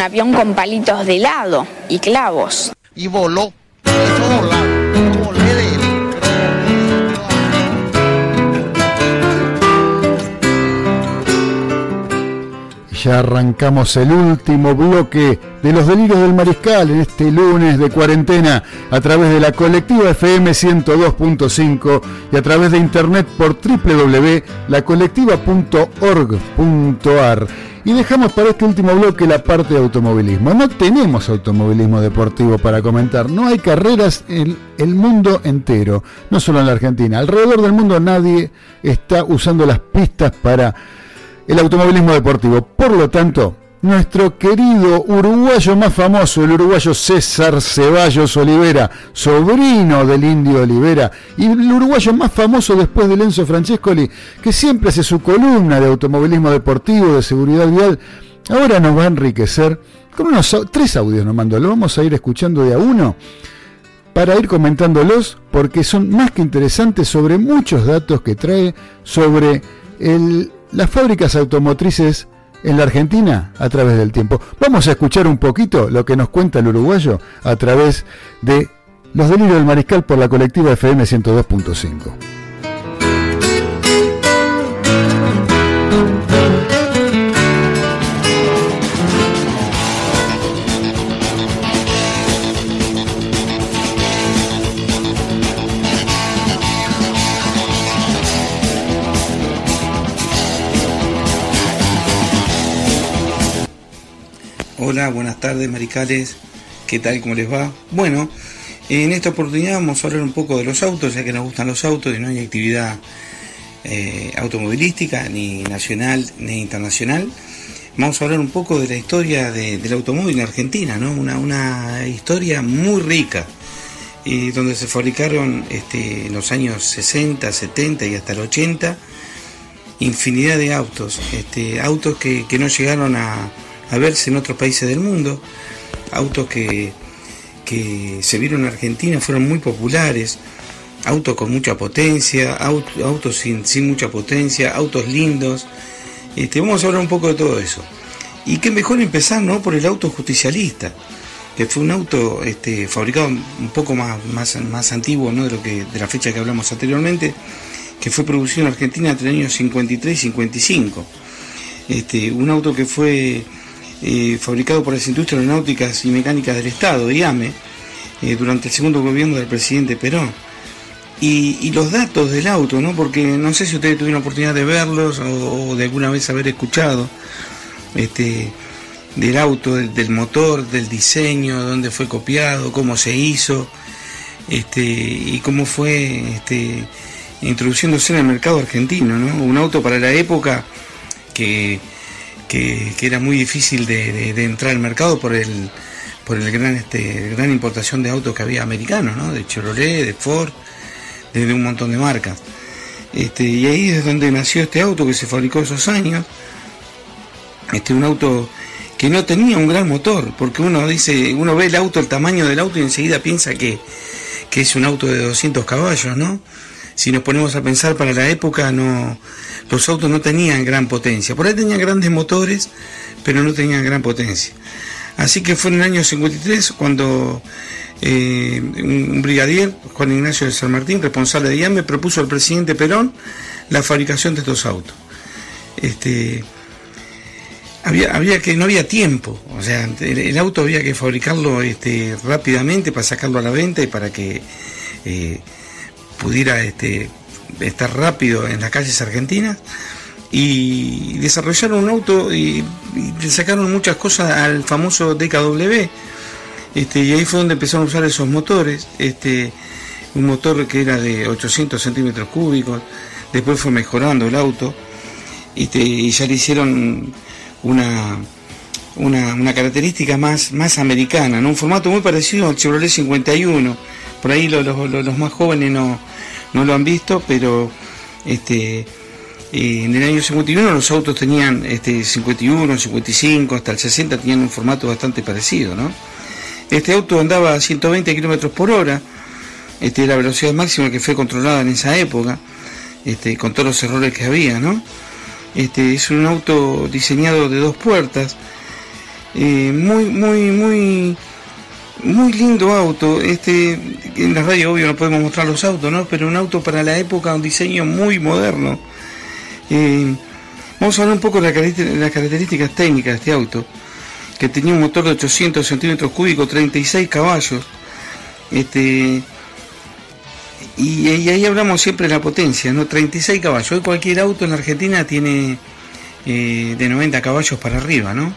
Un avión con palitos de helado y clavos. Y voló. Ya arrancamos el último bloque de los delirios del mariscal en este lunes de cuarentena a través de la colectiva FM 102.5 y a través de internet por www.lacolectiva.org.ar. Y dejamos para este último bloque la parte de automovilismo. No tenemos automovilismo deportivo para comentar, no hay carreras en el mundo entero, no solo en la Argentina. Alrededor del mundo nadie está usando las pistas para el automovilismo deportivo. Por lo tanto, nuestro querido uruguayo más famoso, el uruguayo César Ceballos Olivera, sobrino del Indio Olivera, y el uruguayo más famoso después de Lenzo Francescoli, que siempre hace su columna de automovilismo deportivo, de seguridad vial, ahora nos va a enriquecer con unos tres audios nos mandó, lo vamos a ir escuchando de a uno para ir comentándolos porque son más que interesantes sobre muchos datos que trae sobre el las fábricas automotrices en la Argentina a través del tiempo. Vamos a escuchar un poquito lo que nos cuenta el uruguayo a través de Los Delirios del Mariscal por la colectiva FM 102.5. Hola, buenas tardes, maricales. ¿Qué tal? ¿Cómo les va? Bueno, en esta oportunidad vamos a hablar un poco de los autos, ya que nos gustan los autos y no hay actividad eh, automovilística, ni nacional ni internacional. Vamos a hablar un poco de la historia del automóvil en Argentina, ¿no? Una, historia muy rica, eh, donde se fabricaron este, en los años 60, 70 y hasta el 80 infinidad de autos, este, autos que no llegaron a a verse en otros países del mundo. Autos que, se vieron en Argentina fueron muy populares. Autos con mucha potencia, autos, sin, mucha potencia, autos lindos. Este, vamos a hablar un poco de todo eso. Y qué mejor empezar ¿no? por el auto justicialista, que fue un auto este, fabricado un poco más, más, más antiguo ¿no? de, lo que, de la fecha que hablamos anteriormente, que fue producido en Argentina entre el año 53 y 55. Este, un auto que fue eh, fabricado por las industrias aeronáuticas y mecánicas del Estado, IAME, eh, durante el segundo gobierno del presidente Perón. Y, los datos del auto, ¿no? porque no sé si ustedes tuvieron la oportunidad de verlos o, de alguna vez haber escuchado este, del auto, del, motor, del diseño, dónde fue copiado, cómo se hizo este, y cómo fue este, introduciéndose en el mercado argentino. ¿no? Un auto para la época que que, era muy difícil de, entrar al mercado por el por el gran este gran importación de autos que había americanos, ¿no? de Chevrolet, de Ford, de, un montón de marcas. Este, y ahí es donde nació este auto que se fabricó esos años. Este, un auto que no tenía un gran motor, porque uno dice, uno ve el auto, el tamaño del auto y enseguida piensa que, que es un auto de 200 caballos, ¿no? Si nos ponemos a pensar para la época, no, los autos no tenían gran potencia. Por ahí tenían grandes motores, pero no tenían gran potencia. Así que fue en el año 53 cuando eh, un brigadier, Juan Ignacio de San Martín, responsable de IAME, propuso al presidente Perón la fabricación de estos autos. Este, había, que, no había tiempo, o sea, el, auto había que fabricarlo este, rápidamente para sacarlo a la venta y para que eh, pudiera este, estar rápido en las calles argentinas y desarrollaron un auto y, le sacaron muchas cosas al famoso DKW este, y ahí fue donde empezaron a usar esos motores este, un motor que era de 800 centímetros cúbicos después fue mejorando el auto este, y ya le hicieron una, una, característica más, más americana, un formato muy parecido al Chevrolet 51 por ahí los, los más jóvenes no, no lo han visto, pero este, eh, en el año 51 los autos tenían este, 51, 55, hasta el 60 tenían un formato bastante parecido. ¿no? Este auto andaba a 120 kilómetros por hora, este, la velocidad máxima que fue controlada en esa época, este, con todos los errores que había. ¿no? Este, es un auto diseñado de dos puertas Eh, muy, muy, muy, muy lindo auto. Este, en la radio obvio no podemos mostrar los autos, ¿no? Pero un auto para la época, un diseño muy moderno. Eh, vamos a hablar un poco de, las características técnicas de este auto, que tenía un motor de 800 centímetros cúbicos, 36 caballos. Este, y, ahí hablamos siempre de la potencia, ¿no? 36 caballos. Hoy cualquier auto en la Argentina tiene eh, de 90 caballos para arriba, ¿no?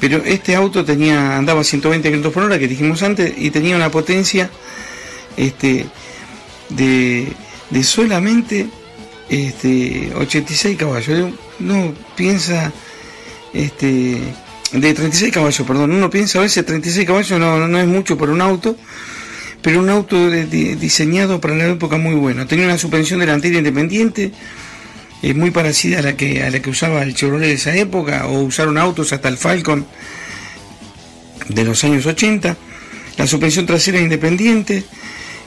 Pero este auto tenía andaba a 120 km por hora, que dijimos antes, y tenía una potencia este, de, de solamente este, 86 caballos. Uno piensa, este, de 36 caballos, perdón, uno piensa a veces 36 caballos no, no es mucho para un auto, pero un auto diseñado para la época muy bueno. Tenía una suspensión delantera independiente, es muy parecida a la que a la que usaba el Chevrolet de esa época o usaron autos hasta el Falcon de los años 80 la suspensión trasera independiente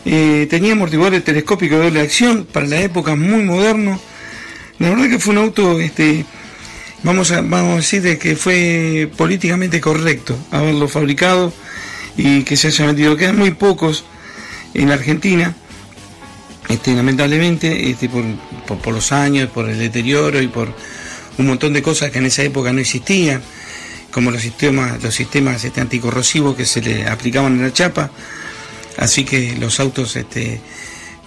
eh, tenía amortiguadores telescópicos de doble acción para la época muy moderno. La verdad que fue un auto este vamos a vamos a decir de que fue políticamente correcto haberlo fabricado y que se haya vendido quedan muy pocos en la Argentina este, lamentablemente, este, por, los años, por el deterioro y por un montón de cosas que en esa época no existían, como los sistemas, los sistemas este, anticorrosivos que se le aplicaban en la chapa, así que los autos este,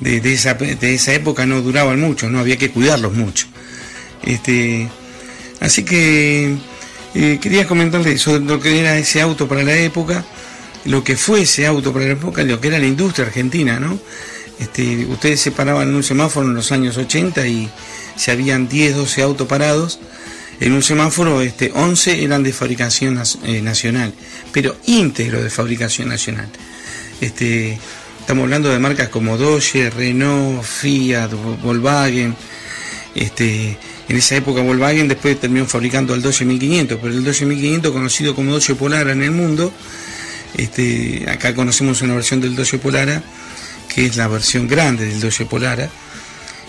de, esa, de esa época no duraban mucho, no había que cuidarlos mucho. Así que eh, quería comentarle sobre lo que era ese auto para la época, lo que fue ese auto para la época, lo que era la industria argentina, ¿no? Este, ustedes se paraban en un semáforo en los años 80 y se habían 10, 12 autos parados. En un semáforo, este, 11 eran de fabricación eh, nacional, pero íntegro de fabricación nacional. Este, estamos hablando de marcas como Dodge, Renault, Fiat, Volkswagen. Este, en esa época Volkswagen después terminó fabricando el 12500, pero el 12500 conocido como Dodge Polara en el mundo, este, acá conocemos una versión del Dodge Polara que es la versión grande del Dodge Polara,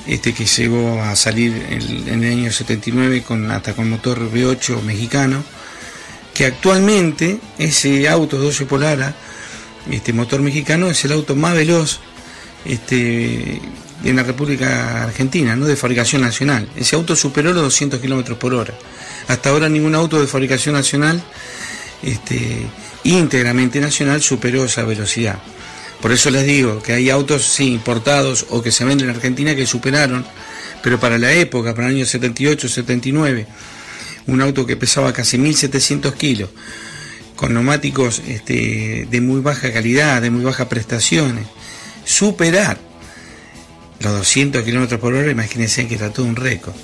este que llegó a salir en, el año 79 con, hasta con motor V8 mexicano, que actualmente ese auto Dodge Polara, este motor mexicano, es el auto más veloz este, en la República Argentina, ¿no? de fabricación nacional. Ese auto superó los 200 kilómetros por hora. Hasta ahora ningún auto de fabricación nacional, este, íntegramente nacional, superó esa velocidad. Por eso les digo que hay autos, sí, importados o que se venden en Argentina que superaron, pero para la época, para el año 78, 79, un auto que pesaba casi 1700 kilos, con neumáticos este, de muy baja calidad, de muy bajas prestaciones, superar los 200 kilómetros por hora, imagínense que era todo un récord.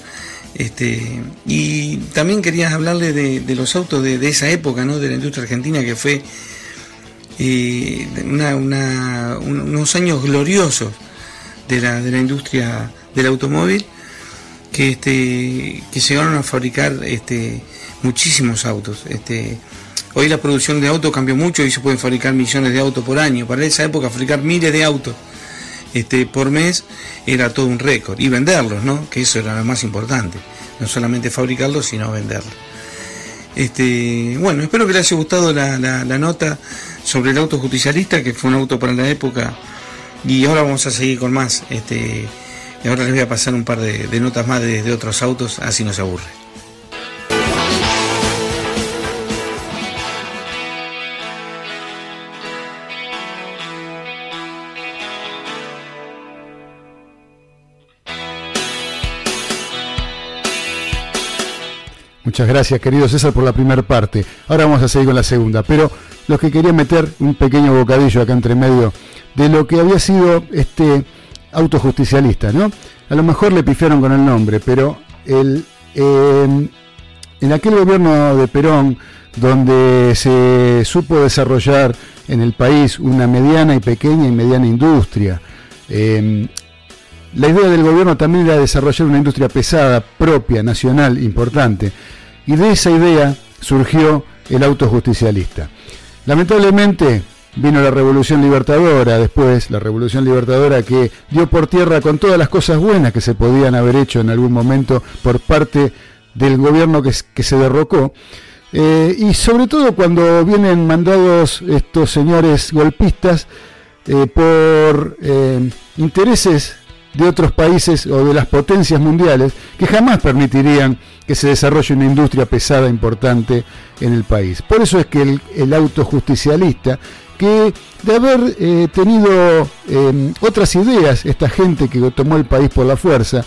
Este, y también quería hablarle de, los autos de, de, esa época, ¿no? de la industria argentina, que fue unos años gloriosos de la, de la industria del automóvil que, este, que llegaron a fabricar este, muchísimos autos. Este, hoy la producción de autos cambió mucho y se pueden fabricar millones de autos por año. Para esa época fabricar miles de autos este, por mes era todo un récord. Y venderlos, ¿no? que eso era lo más importante. No solamente fabricarlos, sino venderlos. Este, bueno, espero que les haya gustado la, la nota sobre el auto justicialista, que fue un auto para la época. Y ahora vamos a seguir con más. Este, ahora les voy a pasar un par de, notas más de, de otros autos, así no se aburre. Muchas gracias, querido César, por la primera parte. Ahora vamos a seguir con la segunda. Pero lo que quería meter un pequeño bocadillo acá entre medio de lo que había sido este auto justicialista, ¿no? A lo mejor le pifiaron con el nombre, pero el, en aquel gobierno de Perón, donde se supo desarrollar en el país una mediana y pequeña y mediana industria, em, la idea del gobierno también era desarrollar una industria pesada, propia, nacional, importante. Y de esa idea surgió el auto justicialista. Lamentablemente vino la Revolución Libertadora, después la Revolución Libertadora que dio por tierra con todas las cosas buenas que se podían haber hecho en algún momento por parte del gobierno que, se derrocó, Eh, y sobre todo cuando vienen mandados estos señores golpistas eh, por eh, intereses de otros países o de las potencias mundiales que jamás permitirían que se desarrolle una industria pesada importante en el país. Por eso es que el, el auto justicialista, que de haber tenido otras ideas, esta gente que tomó el país por la fuerza,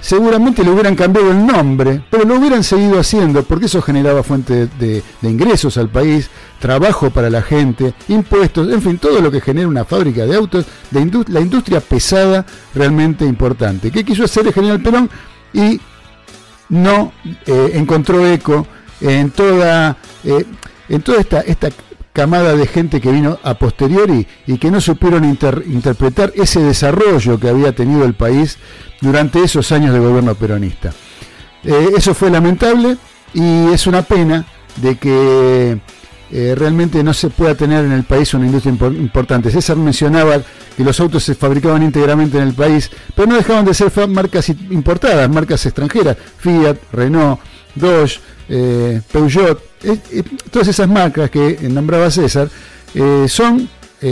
seguramente le hubieran cambiado el nombre, pero lo hubieran seguido haciendo porque eso generaba fuente de, ingresos al país, trabajo para la gente, impuestos, en fin, todo lo que genera una fábrica de autos, de la industria pesada realmente importante. ¿Qué quiso hacer el general Perón? Y no eh, encontró eco en toda, eh, en toda esta, esta camada de gente que vino a posteriori y que no supieron interpretar ese desarrollo que había tenido el país durante esos años de gobierno peronista. Eh, eso fue lamentable y es una pena de que eh, realmente no se pueda tener en el país una industria importante. César mencionaba que los autos se fabricaban íntegramente en el país, pero no dejaban de ser marcas importadas, marcas extranjeras, Fiat, Renault, Dodge, eh, Peugeot, todas esas marcas que nombraba César, son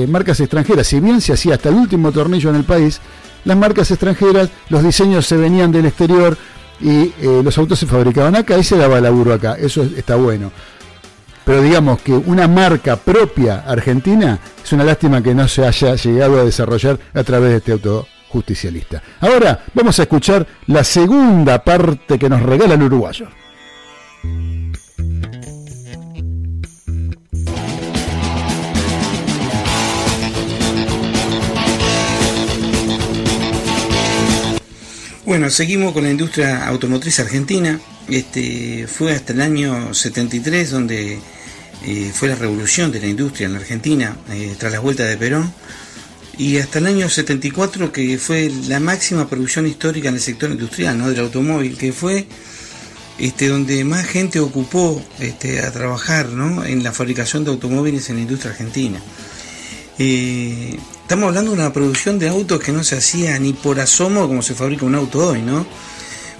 marcas extranjeras. Si bien se hacía hasta el último tornillo en el país, las marcas extranjeras, los diseños se venían del exterior y eh, los autos se fabricaban acá y se daba laburo acá. Eso está bueno. Pero digamos que una marca propia argentina es una lástima que no se haya llegado a desarrollar a través de este auto justicialista. Ahora vamos a escuchar la segunda parte que nos regala el uruguayo. Bueno, seguimos con la industria automotriz argentina. Este, fue hasta el año 73 donde eh, fue la revolución de la industria en la Argentina eh, tras la vuelta de Perón y hasta el año 74 que fue la máxima producción histórica en el sector industrial ¿no? del automóvil, que fue este, donde más gente ocupó este, a trabajar ¿no? en la fabricación de automóviles en la industria argentina. Eh, Estamos hablando de una producción de autos que no se hacía ni por asomo como se fabrica un auto hoy, ¿no?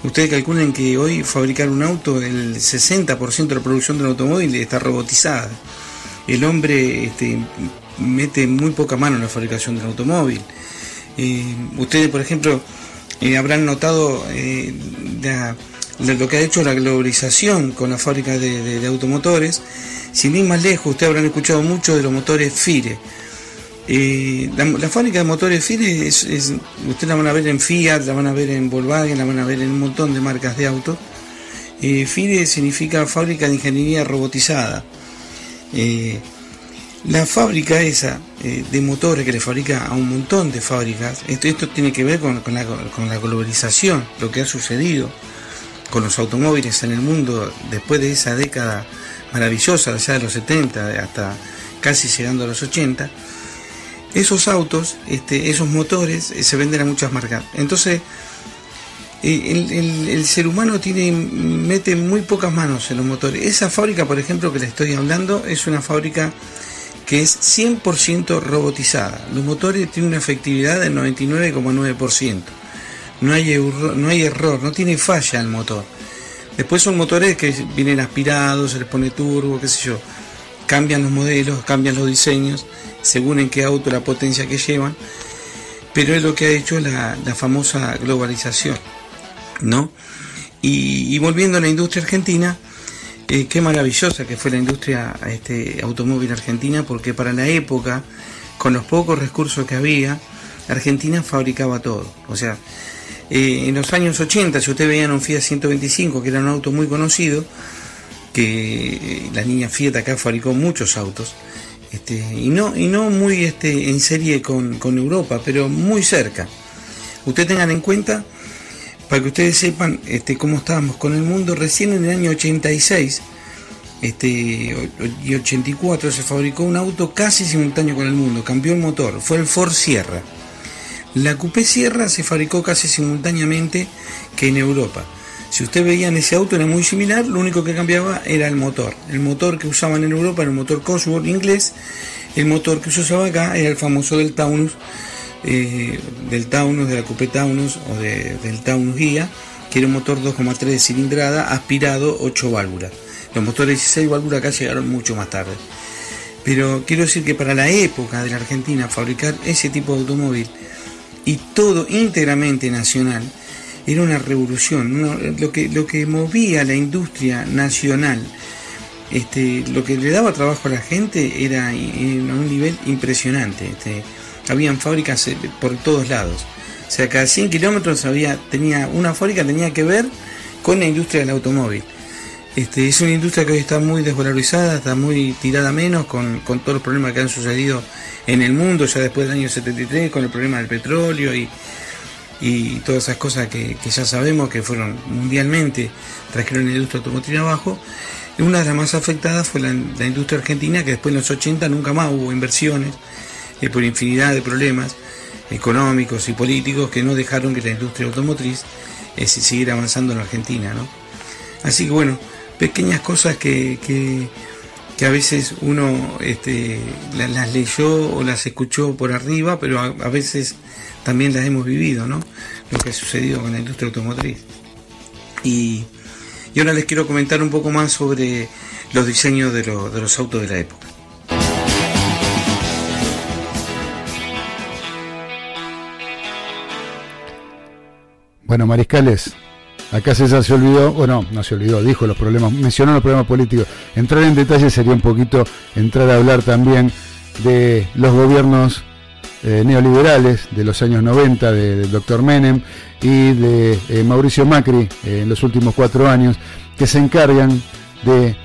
Ustedes calculen que hoy fabricar un auto, el 60% de la producción de un automóvil está robotizada. El hombre este, mete muy poca mano en la fabricación del automóvil. Eh, ustedes, por ejemplo, eh, habrán notado eh, lo que ha hecho la globalización con la fábrica de, automotores. Sin ir más lejos, ustedes habrán escuchado mucho de los motores FIRE eh, la, fábrica de motores FIRE, es, ustedes la van a ver en Fiat, la van a ver en Volkswagen, la van a ver en un montón de marcas de autos. Eh, significa fábrica de ingeniería robotizada. Eh, la fábrica esa de motores que le fabrica a un montón de fábricas, esto, esto tiene que ver con, la, con la globalización, lo que ha sucedido con los automóviles en el mundo después de esa década maravillosa, ya de los 70 hasta casi llegando a los 80 esos autos, este, esos motores, eh, se venden a muchas marcas. Entonces, eh, el, ser humano tiene, mete muy pocas manos en los motores. Esa fábrica, por ejemplo, que le estoy hablando, es una fábrica que es 100% robotizada. Los motores tienen una efectividad del 99,9%. No hay, no hay error, no tiene falla el motor. Después son motores que vienen aspirados, se les pone turbo, qué sé yo. Cambian los modelos, cambian los diseños según en qué auto la potencia que llevan, pero es lo que ha hecho la, famosa globalización, ¿no? Y, volviendo a la industria argentina, eh, qué maravillosa que fue la industria este, automóvil argentina, porque para la época, con los pocos recursos que había, Argentina fabricaba todo. O sea, eh, en los años 80, si usted veía un Fiat 125, que era un auto muy conocido, que eh, la niña Fiat acá fabricó muchos autos, este, y, no, y no muy este, en serie con, Europa, pero muy cerca. Ustedes tengan en cuenta, para que ustedes sepan este, cómo estábamos con el mundo, recién en el año 86 este, y 84 se fabricó un auto casi simultáneo con el mundo, cambió el motor, fue el Ford Sierra. La Coupé Sierra se fabricó casi simultáneamente que en Europa. Si usted veía en ese auto era muy similar, lo único que cambiaba era el motor. El motor que usaban en Europa era el motor Cosworth inglés, el motor que se usaba acá era el famoso del Taunus, eh, del Taunus, de la Coupe Taunus o del Taunus Guía, que era un motor 2,3 de cilindrada, aspirado 8 válvulas. Los motores 16 válvulas acá llegaron mucho más tarde. Pero quiero decir que para la época de la Argentina fabricar ese tipo de automóvil y todo íntegramente nacional era una revolución. Lo, que, lo que movía la industria nacional, este, lo que le daba trabajo a la gente era a un nivel impresionante. Este, habían fábricas eh, por todos lados. O sea, cada 100 kilómetros había, tenía, una fábrica tenía que ver con la industria del automóvil. Este, es una industria que hoy está muy desvalorizada, está muy tirada menos con, todos los problemas que han sucedido en el mundo ya después del año 73, con el problema del petróleo y, todas esas cosas que, ya sabemos que fueron mundialmente, trajeron la industria automotriz abajo. Y una de las más afectadas fue la, industria argentina, que después en los 80 nunca más hubo inversiones eh, por infinidad de problemas económicos y políticos que no dejaron que la industria automotriz eh, siguiera avanzando en Argentina. ¿no? Así que bueno, pequeñas cosas que, que, a veces uno este, las, leyó o las escuchó por arriba, pero a, veces también las hemos vivido, ¿no? Lo que ha sucedido con la industria automotriz. Y, ahora les quiero comentar un poco más sobre los diseños de, de los autos de la época. Bueno, Mariscales, Acá César se olvidó, o no, no se olvidó, dijo los problemas, mencionó los problemas políticos. Entrar en detalle sería un poquito entrar a hablar también de los gobiernos eh, neoliberales de los años 90 del doctor Menem y de eh, Mauricio Macri eh, en los últimos cuatro años, que se encargan de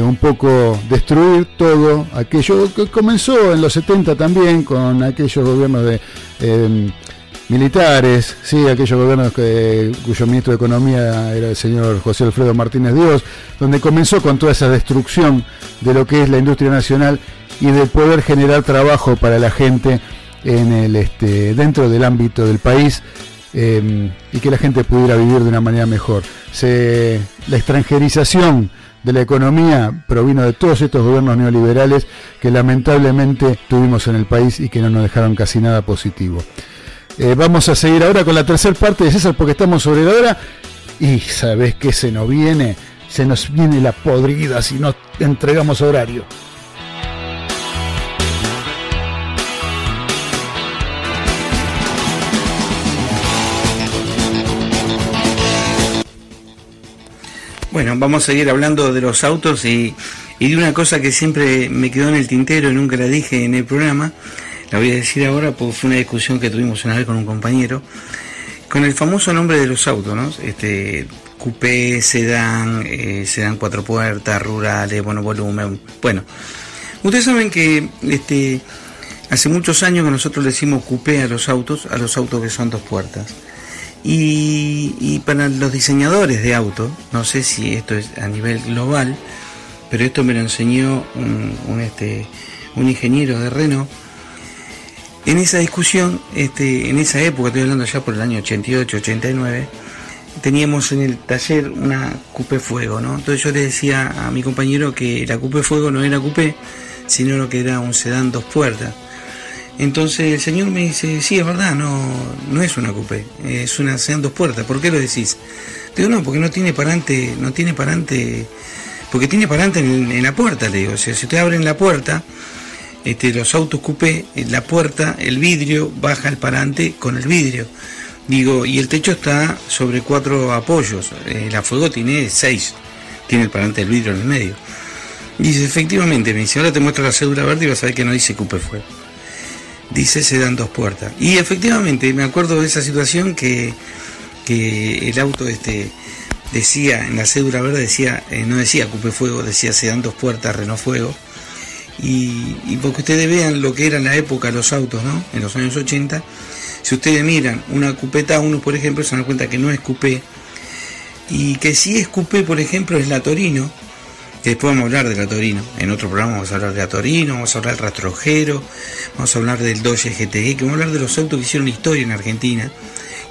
un poco destruir todo aquello que comenzó en los 70 también con aquellos gobiernos de militares, sí, aquellos gobiernos cuyo ministro de Economía era el señor José Alfredo Martínez Dios, donde comenzó con toda esa destrucción de lo que es la industria nacional y de poder generar trabajo para la gente en el, este, dentro del ámbito del país em, y que la gente pudiera vivir de una manera mejor. la extranjerización de la economía provino de todos estos gobiernos neoliberales que lamentablemente tuvimos en el país y que no nos dejaron casi nada positivo. Eh, vamos a seguir ahora con la tercera parte de César porque estamos sobre la hora. Y sabes que se nos viene, se nos viene la podrida si no entregamos horario. Bueno, vamos a seguir hablando de los autos y, y de una cosa que siempre me quedó en el tintero y nunca la dije en el programa, la voy a decir ahora porque fue una discusión que tuvimos una vez con un compañero, con el famoso nombre de los autos, ¿no? Este, coupé, sedán, eh, sedán cuatro puertas, rurales, bueno, volumen. Bueno, ustedes saben que este, hace muchos años que nosotros le decimos coupé a los autos, a los autos que son dos puertas. Y, para los diseñadores de autos, no sé si esto es a nivel global, pero esto me lo enseñó un, un, este, un ingeniero de Renault en esa discusión, este, en esa época, estoy hablando ya por el año 88, 89, teníamos en el taller una Coupé Fuego, ¿no? Entonces yo le decía a mi compañero que la Coupé Fuego no era Coupé, sino lo que era un sedán dos puertas. Entonces el señor me dice, sí, es verdad, no, no es una Coupé, es una sedán dos puertas. ¿Por qué lo decís? Digo, no, porque no tiene parante, no tiene parante, porque tiene parante en, la puerta, le digo. O sea, si usted abre la puerta, este, los autos coupé, la puerta, el vidrio, baja el parante con el vidrio. Digo, y el techo está sobre cuatro apoyos. Eh, la fuego tiene seis. Tiene el parante del vidrio en el medio. Dice, efectivamente, me dice, ahora te muestro la cédula verde y vas a ver que no dice coupé fuego. Dice, se dan dos puertas. Y efectivamente, me acuerdo de esa situación que, que el auto este decía, en la cédula verde decía, eh, no decía coupé fuego, decía se dan dos puertas, Renault Fuego y, porque ustedes vean lo que era en la época los autos, ¿no? En los años 80, si ustedes miran una cupeta 1, por ejemplo, se dan cuenta que no es coupé, y que si es coupé, por ejemplo, es la Torino, después vamos a hablar de la Torino, en otro programa vamos a hablar de la Torino, vamos a hablar del rastrojero, vamos a hablar del Dodge GTG, que vamos a hablar de los autos que hicieron historia en Argentina,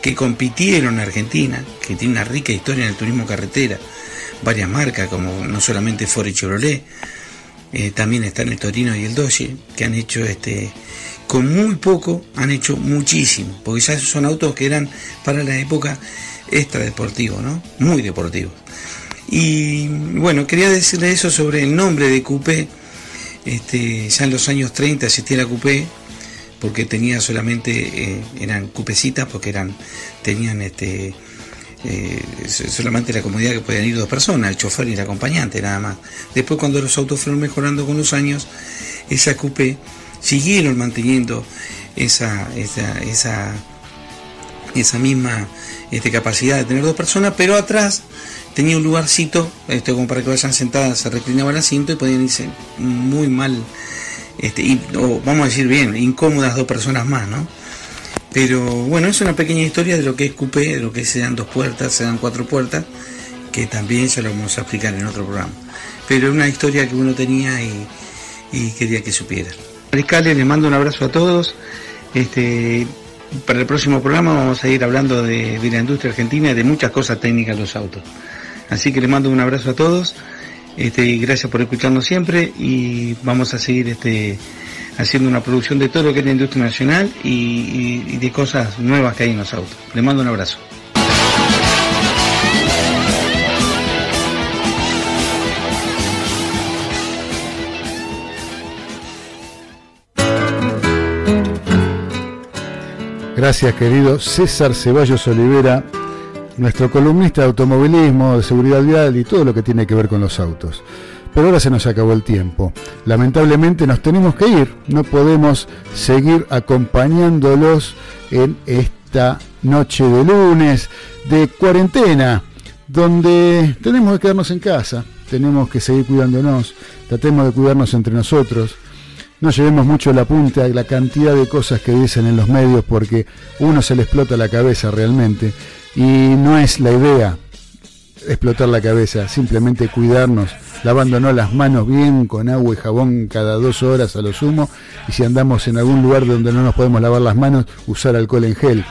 que compitieron en Argentina, que tiene una rica historia en el turismo carretera, varias marcas como no solamente Ford y Chevrolet, eh, también están el Torino y el Dodge, que han hecho este con muy poco, han hecho muchísimo, porque ya son autos que eran para la época extra deportivos, ¿no? Muy deportivos. Y bueno, quería decirle eso sobre el nombre de Coupé. Este, ya en los años 30 existía la Coupé, porque tenía solamente, eh, eran cupecitas, porque eran, tenían este, eh, solamente la comodidad que podían ir dos personas, el chofer y el acompañante, nada más. Después cuando los autos fueron mejorando con los años, esa coupé siguieron manteniendo esa, esa, esa, esa misma este, capacidad de tener dos personas, pero atrás tenía un lugarcito este, como para que vayan sentadas, se reclinaban el asiento y podían irse muy mal, este, y, o vamos a decir bien, incómodas dos personas más, ¿no? Pero bueno, es una pequeña historia de lo que es coupé, de lo que se dan dos puertas, se dan cuatro puertas, que también ya lo vamos a explicar en otro programa. Pero es una historia que uno tenía y, quería que supiera. Mariscales, les mando un abrazo a todos. Este, para el próximo programa vamos a ir hablando de, de la industria argentina y de muchas cosas técnicas de los autos. Así que les mando un abrazo a todos este, gracias por escucharnos siempre y vamos a seguir este, haciendo una producción de todo lo que es la industria nacional y, y de cosas nuevas que hay en los autos. Les mando un abrazo. Gracias querido César Ceballos Olivera nuestro columnista de automovilismo, de seguridad vial y todo lo que tiene que ver con los autos. Pero ahora se nos acabó el tiempo. Lamentablemente nos tenemos que ir. No podemos seguir acompañándolos en esta noche de lunes de cuarentena, donde tenemos que quedarnos en casa, tenemos que seguir cuidándonos, tratemos de cuidarnos entre nosotros no llevemos mucho la punta la cantidad de cosas que dicen en los medios porque uno se le explota la cabeza realmente y no es la idea explotar la cabeza, simplemente cuidarnos, lavándonos las manos bien con agua y jabón cada dos horas a lo sumo y si andamos en algún lugar donde no nos podemos lavar las manos, usar alcohol en gel.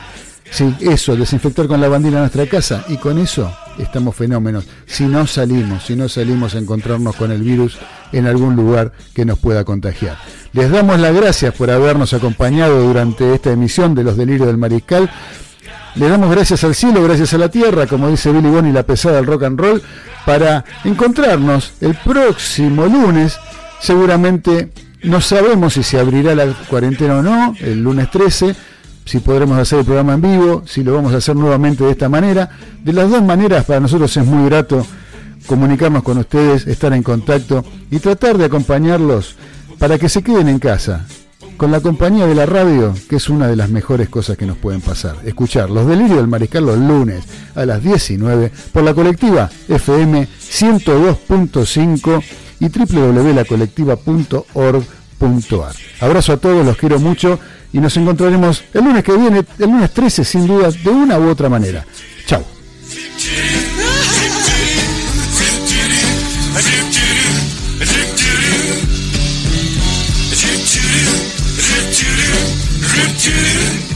Sí, eso, desinfectar con la bandera nuestra casa y con eso estamos fenómenos. Si no salimos, si no salimos a encontrarnos con el virus en algún lugar que nos pueda contagiar. Les damos las gracias por habernos acompañado durante esta emisión de Los Delirios del Mariscal. Le damos gracias al cielo, gracias a la tierra, como dice Billy Bonnie, la pesada del rock and roll, para encontrarnos el próximo lunes, seguramente no sabemos si se abrirá la cuarentena o no, el lunes 13 si podremos hacer el programa en vivo, si lo vamos a hacer nuevamente de esta manera. De las dos maneras, para nosotros es muy grato comunicarnos con ustedes, estar en contacto y tratar de acompañarlos para que se queden en casa, con la compañía de la radio, que es una de las mejores cosas que nos pueden pasar. Escuchar Los Delirios del Mariscal los lunes a las 19 por la colectiva FM 102.5 y www.lacolectiva.org.ar. Abrazo a todos, los quiero mucho y nos encontraremos el lunes que viene, el lunes 13 sin duda, de una u otra manera. Chao.